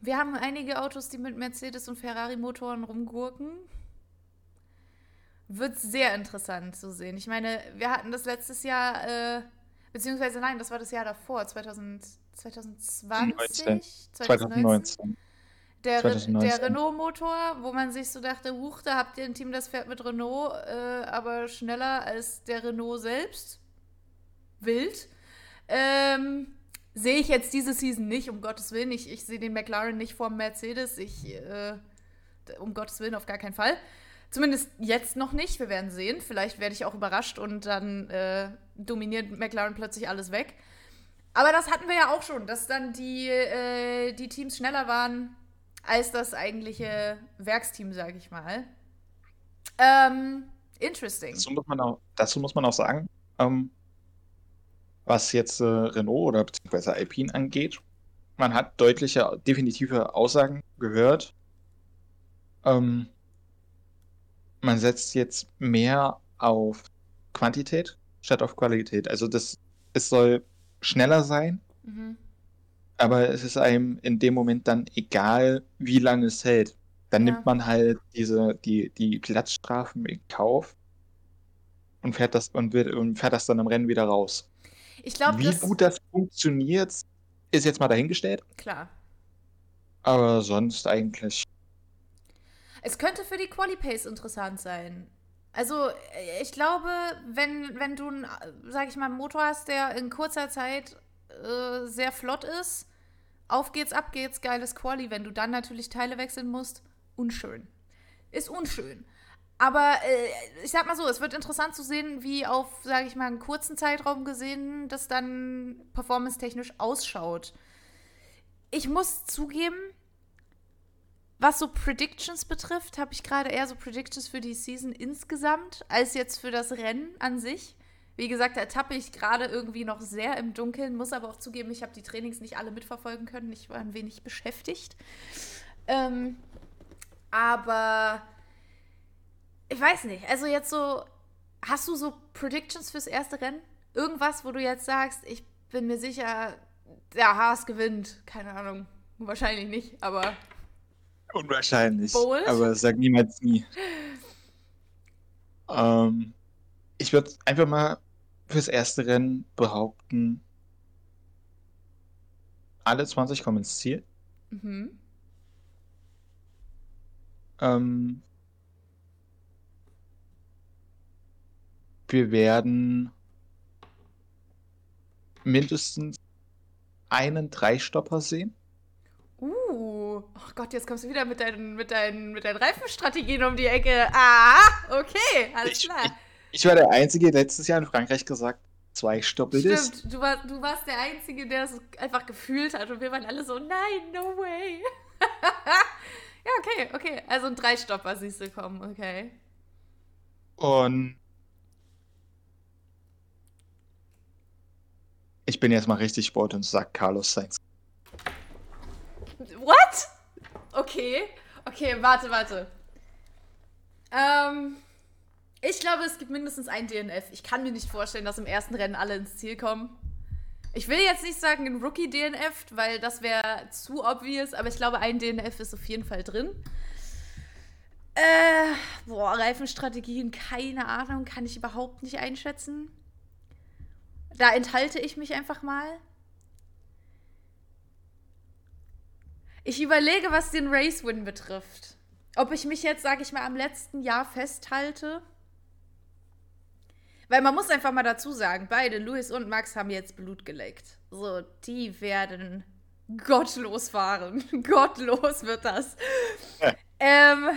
Speaker 1: wir haben einige Autos, die mit Mercedes und Ferrari-Motoren rumgurken wird sehr interessant zu sehen. Ich meine, wir hatten das letztes Jahr, äh, beziehungsweise nein, das war das Jahr davor, 2000, 2020?
Speaker 2: 2019.
Speaker 1: Der, 2019. der Renault-Motor, wo man sich so dachte, huch, da habt ihr ein Team, das fährt mit Renault, äh, aber schneller als der Renault selbst. Wild. Ähm, sehe ich jetzt diese Season nicht, um Gottes Willen. Ich, ich sehe den McLaren nicht vor Mercedes. Ich, äh, um Gottes Willen, auf gar keinen Fall. Zumindest jetzt noch nicht. Wir werden sehen. Vielleicht werde ich auch überrascht und dann äh, dominiert McLaren plötzlich alles weg. Aber das hatten wir ja auch schon, dass dann die, äh, die Teams schneller waren als das eigentliche Werksteam, sage ich mal. Ähm, interesting.
Speaker 2: Dazu muss man auch, dazu muss man auch sagen, ähm, was jetzt äh, Renault oder beziehungsweise Alpine angeht, man hat deutliche, definitive Aussagen gehört. Ähm, man setzt jetzt mehr auf Quantität statt auf Qualität. Also das, es soll schneller sein, mhm. aber es ist einem in dem Moment dann egal, wie lange es hält. Dann ja. nimmt man halt diese, die, die Platzstrafen in Kauf und fährt das und, wird, und fährt das dann im Rennen wieder raus.
Speaker 1: Ich glaube,
Speaker 2: wie gut das funktioniert, ist jetzt mal dahingestellt.
Speaker 1: Klar.
Speaker 2: Aber sonst eigentlich
Speaker 1: es könnte für die Quali-Pace interessant sein. Also, äh, ich glaube, wenn, wenn du, einen, sag ich mal, Motor hast, der in kurzer Zeit äh, sehr flott ist, auf geht's, ab geht's, geiles Quali. Wenn du dann natürlich Teile wechseln musst, unschön. Ist unschön. Aber äh, ich sag mal so, es wird interessant zu sehen, wie auf, sage ich mal, einen kurzen Zeitraum gesehen das dann performance-technisch ausschaut. Ich muss zugeben, was so Predictions betrifft, habe ich gerade eher so Predictions für die Season insgesamt, als jetzt für das Rennen an sich. Wie gesagt, da tappe ich gerade irgendwie noch sehr im Dunkeln, muss aber auch zugeben, ich habe die Trainings nicht alle mitverfolgen können. Ich war ein wenig beschäftigt. Ähm, aber ich weiß nicht, also jetzt so hast du so Predictions fürs erste Rennen? Irgendwas, wo du jetzt sagst, ich bin mir sicher, der Haas gewinnt. Keine Ahnung. Wahrscheinlich nicht, aber.
Speaker 2: Unwahrscheinlich. Bold? Aber sag niemals nie. Ähm, ich würde einfach mal fürs erste Rennen behaupten, alle 20 kommen ins Ziel. Mhm. Ähm, wir werden mindestens einen Dreistopper sehen.
Speaker 1: Oh Gott, jetzt kommst du wieder mit deinen, mit deinen, mit deinen Reifenstrategien um die Ecke. Ah, okay, alles
Speaker 2: ich,
Speaker 1: klar.
Speaker 2: Ich, ich, war der Einzige, letztes Jahr in Frankreich gesagt, zwei Stoppel
Speaker 1: Stimmt, ist. Du, war, du warst der Einzige, der es einfach gefühlt hat und wir waren alle so, nein, no way. ja, okay, okay. Also ein Dreistopper siehst du kommen, okay.
Speaker 2: Und ich bin jetzt mal richtig Sport und sag Carlos Sainz.
Speaker 1: What? Okay. Okay, warte, warte. Ähm, ich glaube, es gibt mindestens ein DNF. Ich kann mir nicht vorstellen, dass im ersten Rennen alle ins Ziel kommen. Ich will jetzt nicht sagen ein Rookie-DNF, weil das wäre zu obvious, aber ich glaube, ein DNF ist auf jeden Fall drin. Äh, boah, Reifenstrategien, keine Ahnung, kann ich überhaupt nicht einschätzen. Da enthalte ich mich einfach mal. Ich überlege, was den Race-Win betrifft. Ob ich mich jetzt, sage ich mal, am letzten Jahr festhalte. Weil man muss einfach mal dazu sagen, beide, Louis und Max, haben jetzt Blut geleckt. So, die werden gottlos fahren. gottlos wird das. ähm,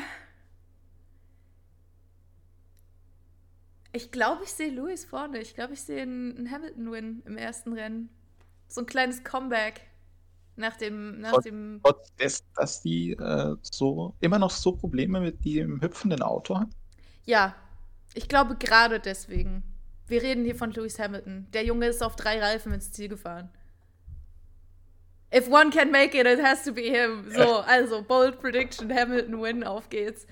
Speaker 1: ich glaube, ich sehe Louis vorne. Ich glaube, ich sehe einen Hamilton-Win im ersten Rennen. So ein kleines Comeback. Nach dem, nach
Speaker 2: trotz,
Speaker 1: dem.
Speaker 2: Trotz dessen, dass die äh, so immer noch so Probleme mit dem hüpfenden Auto haben?
Speaker 1: Ja, ich glaube gerade deswegen. Wir reden hier von Lewis Hamilton. Der Junge ist auf drei Reifen ins Ziel gefahren. If one can make it, it has to be him. So, also, bold prediction, Hamilton win, auf geht's.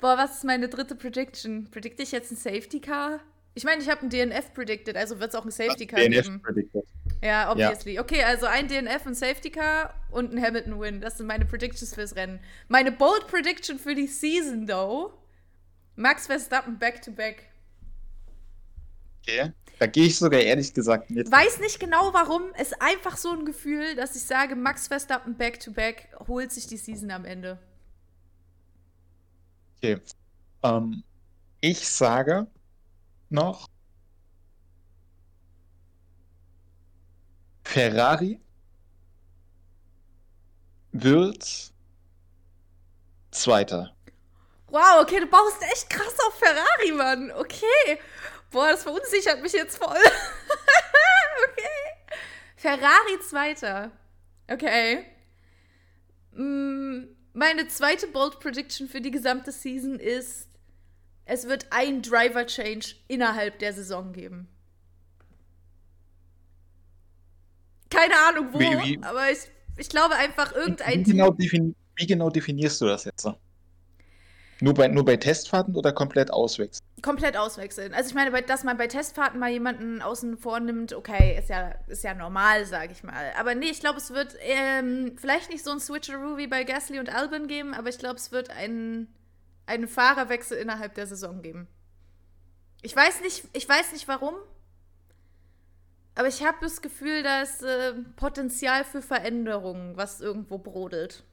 Speaker 1: Boah, was ist meine dritte Prediction? Predikte ich jetzt ein Safety Car? Ich meine, ich habe ein DNF predicted, also wird es auch ein Safety Car DNF geben. Predicted. Ja, obviously. Ja. Okay, also ein DNF, ein Safety Car und ein Hamilton Win. Das sind meine Predictions fürs Rennen. Meine Bold Prediction für die Season, though. Max Verstappen back to back.
Speaker 2: Okay. Da gehe ich sogar ehrlich gesagt mit.
Speaker 1: Weiß nicht genau warum. Es ist einfach so ein Gefühl, dass ich sage, Max Verstappen back to back holt sich die Season am Ende.
Speaker 2: Okay. Ähm, ich sage noch, Ferrari wird Zweiter.
Speaker 1: Wow, okay, du baust echt krass auf Ferrari, Mann. Okay. Boah, das verunsichert mich jetzt voll. okay. Ferrari Zweiter. Okay. Mm, meine zweite Bold Prediction für die gesamte Season ist, es wird ein Driver Change innerhalb der Saison geben. Keine Ahnung wo, wie, wie, aber ich, ich glaube einfach irgendein
Speaker 2: wie genau, wie genau definierst du das jetzt? Nur bei, nur bei Testfahrten oder komplett auswechseln?
Speaker 1: Komplett auswechseln. Also ich meine, dass man bei Testfahrten mal jemanden außen vornimmt, okay, ist ja, ist ja normal, sage ich mal. Aber nee, ich glaube, es wird ähm, vielleicht nicht so ein Switcheroo wie bei Gasly und Albon geben, aber ich glaube, es wird einen, einen Fahrerwechsel innerhalb der Saison geben. Ich weiß nicht, ich weiß nicht warum, aber ich habe das Gefühl, da ist äh, Potenzial für Veränderungen, was irgendwo brodelt.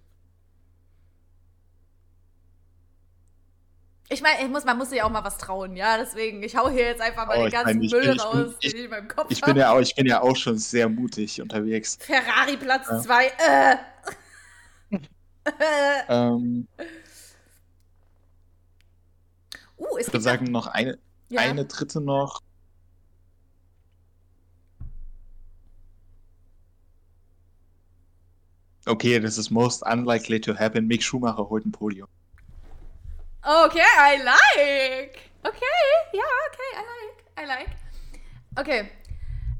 Speaker 1: Ich meine, muss, man muss sich auch mal was trauen, ja. Deswegen, ich hau hier jetzt einfach mal oh, den ganzen mein, Müll bin, raus,
Speaker 2: ich, den ich in meinem Kopf ich bin, ja auch, ich bin ja auch schon sehr mutig unterwegs.
Speaker 1: Ferrari Platz 2. Ja. Äh.
Speaker 2: ähm, uh, es ich würde sagen, noch eine, ja. eine dritte noch. Okay, this is most unlikely to happen. Mick Schumacher holt ein Podium.
Speaker 1: Okay, I like. Okay, ja, okay, I like. I like. Okay.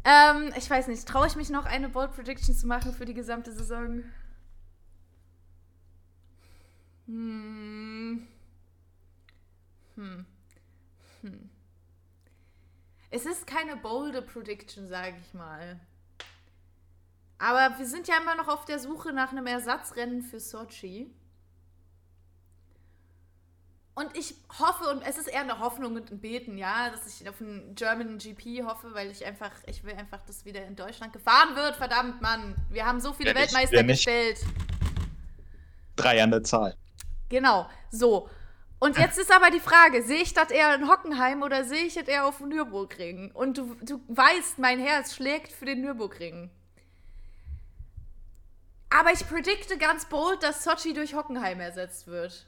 Speaker 1: Ähm, ich weiß nicht, traue ich mich noch eine Bold Prediction zu machen für die gesamte Saison? Hm. Hm. Hm. Es ist keine bolde Prediction, sage ich mal. Aber wir sind ja immer noch auf der Suche nach einem Ersatzrennen für Sochi. Und ich hoffe, und es ist eher eine Hoffnung und ein Beten, ja, dass ich auf einen German GP hoffe, weil ich einfach, ich will einfach, dass wieder in Deutschland gefahren wird. Verdammt, Mann. Wir haben so viele
Speaker 2: Ja, nicht-
Speaker 1: Weltmeister
Speaker 2: ja, nicht.
Speaker 1: gestellt.
Speaker 2: Drei an der Zahl.
Speaker 1: Genau, so. Und jetzt ist aber die Frage, sehe ich das eher in Hockenheim oder sehe ich das eher auf dem Nürburgring? Und du, du weißt, mein Herz schlägt für den Nürburgring. Aber ich predikte ganz bold, dass Sochi durch Hockenheim ersetzt wird.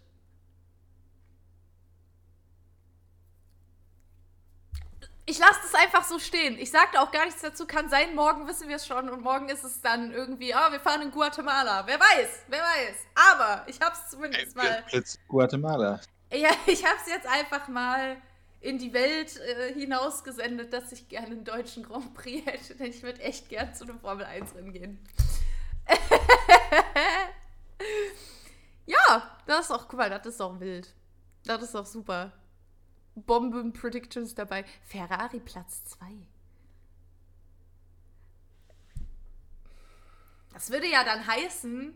Speaker 1: Ich lasse das einfach so stehen. Ich sagte auch gar nichts dazu. Kann sein, morgen wissen wir es schon und morgen ist es dann irgendwie, ah, wir fahren in Guatemala. Wer weiß, wer weiß. Aber ich habe es zumindest mal.
Speaker 2: Blitz Guatemala.
Speaker 1: Ja, ich habe es jetzt einfach mal in die Welt äh, hinausgesendet, dass ich gerne einen deutschen Grand Prix hätte, denn ich würde echt gern zu einem Formel 1 Rennen gehen. ja, das ist auch, mal, das ist doch wild. Das ist doch super. Bomben-Predictions dabei. Ferrari Platz 2. Das würde ja dann heißen,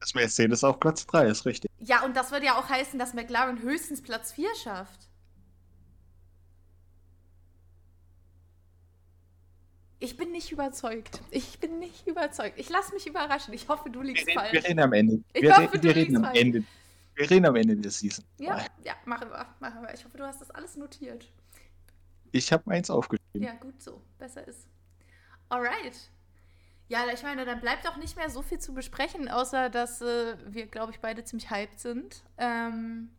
Speaker 2: Das Mercedes auf Platz 3 ist richtig.
Speaker 1: Ja, und das würde ja auch heißen, dass McLaren höchstens Platz 4 schafft. Ich bin nicht überzeugt. Ich bin nicht überzeugt. Ich lasse mich überraschen. Ich hoffe, du
Speaker 2: Wir
Speaker 1: liegst
Speaker 2: reden, wir
Speaker 1: falsch.
Speaker 2: reden am Ende.
Speaker 1: Ich
Speaker 2: wir
Speaker 1: hoffe,
Speaker 2: reden,
Speaker 1: du
Speaker 2: wir reden
Speaker 1: liegst
Speaker 2: am
Speaker 1: falsch.
Speaker 2: Ende. Wir reden am Ende der Season.
Speaker 1: Ja, ja, machen wir, machen wir. Ich hoffe, du hast das alles notiert.
Speaker 2: Ich habe eins aufgeschrieben.
Speaker 1: Ja, gut so. Besser ist. Alright. Ja, ich meine, dann bleibt auch nicht mehr so viel zu besprechen, außer dass äh, wir, glaube ich, beide ziemlich hyped sind. Ähm,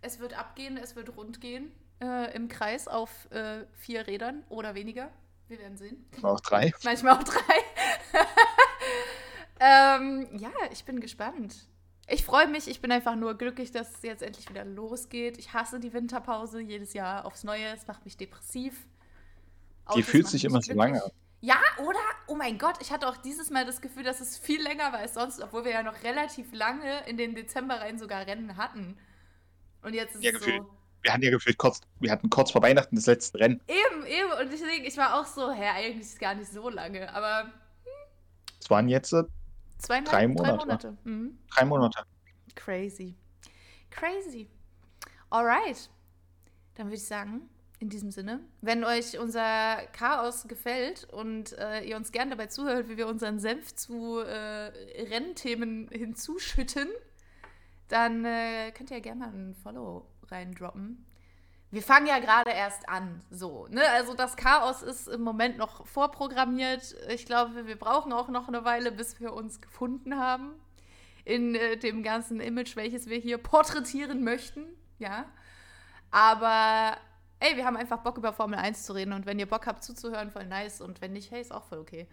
Speaker 1: es wird abgehen, es wird rund gehen äh, im Kreis auf äh, vier Rädern oder weniger. Wir werden sehen.
Speaker 2: Auch drei.
Speaker 1: Manchmal auch drei. ähm, ja, ich bin gespannt. Ich freue mich, ich bin einfach nur glücklich, dass es jetzt endlich wieder losgeht. Ich hasse die Winterpause jedes Jahr aufs Neue. Es macht mich depressiv.
Speaker 2: Die
Speaker 1: Autos
Speaker 2: fühlt sich immer so lange an.
Speaker 1: Ja, oder? Oh mein Gott, ich hatte auch dieses Mal das Gefühl, dass es viel länger war als sonst, obwohl wir ja noch relativ lange in den Dezember rein sogar Rennen hatten. Und jetzt ist
Speaker 2: Ja,
Speaker 1: es
Speaker 2: gefühlt.
Speaker 1: so.
Speaker 2: Wir hatten ja gefühlt kurz, wir hatten kurz vor Weihnachten das letzte Rennen.
Speaker 1: Eben, eben. Und deswegen, ich war auch so, hä, eigentlich ist es gar nicht so lange. Aber
Speaker 2: Es waren jetzt äh,
Speaker 1: zweieinhalb,
Speaker 2: Drei
Speaker 1: drei
Speaker 2: Monate.
Speaker 1: Monate. Mhm.
Speaker 2: drei Monate.
Speaker 1: Crazy. Crazy. Alright. Dann würde ich sagen, in diesem Sinne, wenn euch unser Chaos gefällt und äh, ihr uns gern dabei zuhört, wie wir unseren Senf zu äh, Rennthemen hinzuschütten, dann äh, könnt ihr gerne mal ein Follow reindroppen. Wir fangen ja gerade erst an, so. Ne? Also das Chaos ist im Moment noch vorprogrammiert. Ich glaube, wir brauchen auch noch eine Weile, bis wir uns gefunden haben in äh, dem ganzen Image, welches wir hier porträtieren möchten. Ja. Aber ey, wir haben einfach Bock über Formel 1 zu reden und wenn ihr Bock habt zuzuhören, voll nice und wenn nicht, hey, ist auch voll okay.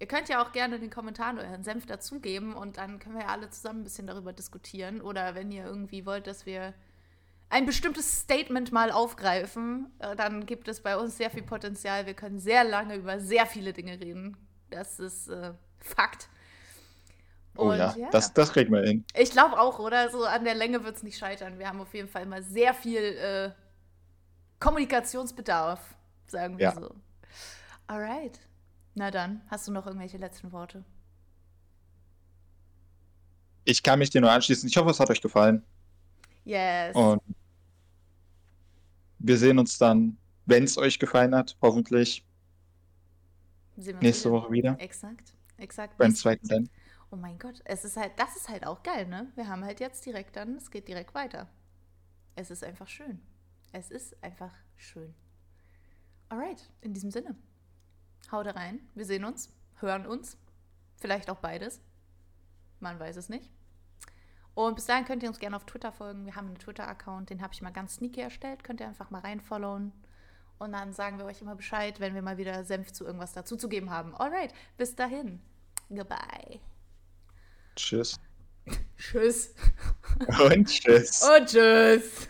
Speaker 1: Ihr könnt ja auch gerne in den Kommentaren euren Senf dazugeben und dann können wir ja alle zusammen ein bisschen darüber diskutieren. Oder wenn ihr irgendwie wollt, dass wir ein bestimmtes Statement mal aufgreifen, äh, dann gibt es bei uns sehr viel Potenzial. Wir können sehr lange über sehr viele Dinge reden. Das ist äh, Fakt.
Speaker 2: Oh
Speaker 1: Und
Speaker 2: ja,
Speaker 1: ja.
Speaker 2: Das, das kriegen wir hin.
Speaker 1: Ich glaube auch, oder? So an der Länge wird es nicht scheitern. Wir haben auf jeden Fall immer sehr viel äh, Kommunikationsbedarf, sagen wir
Speaker 2: Ja.
Speaker 1: so. Alright. Na dann, hast du noch irgendwelche letzten Worte?
Speaker 2: Ich kann mich dir nur anschließen. Ich hoffe, es hat euch gefallen.
Speaker 1: Yes.
Speaker 2: Und wir sehen uns dann, wenn es euch gefallen hat, hoffentlich nächste
Speaker 1: wieder.
Speaker 2: Woche wieder
Speaker 1: Exakt. Exakt.
Speaker 2: beim zweiten Rennen.
Speaker 1: Oh mein Gott, es ist halt, das ist halt auch geil, ne? Wir haben halt jetzt direkt dann, es geht direkt weiter. Es ist einfach schön. Es ist einfach schön. Alright, in diesem Sinne. Haut rein. Wir sehen uns, hören uns. Vielleicht auch beides. Man weiß es nicht. Und bis dahin könnt ihr uns gerne auf Twitter folgen. Wir haben einen Twitter-Account, den habe ich mal ganz sneaky erstellt. Könnt ihr einfach mal reinfollowen. Und dann sagen wir euch immer Bescheid, wenn wir mal wieder Senf zu irgendwas dazuzugeben haben. Alright, bis dahin. Goodbye.
Speaker 2: Tschüss.
Speaker 1: Tschüss.
Speaker 2: Und tschüss.
Speaker 1: Und tschüss.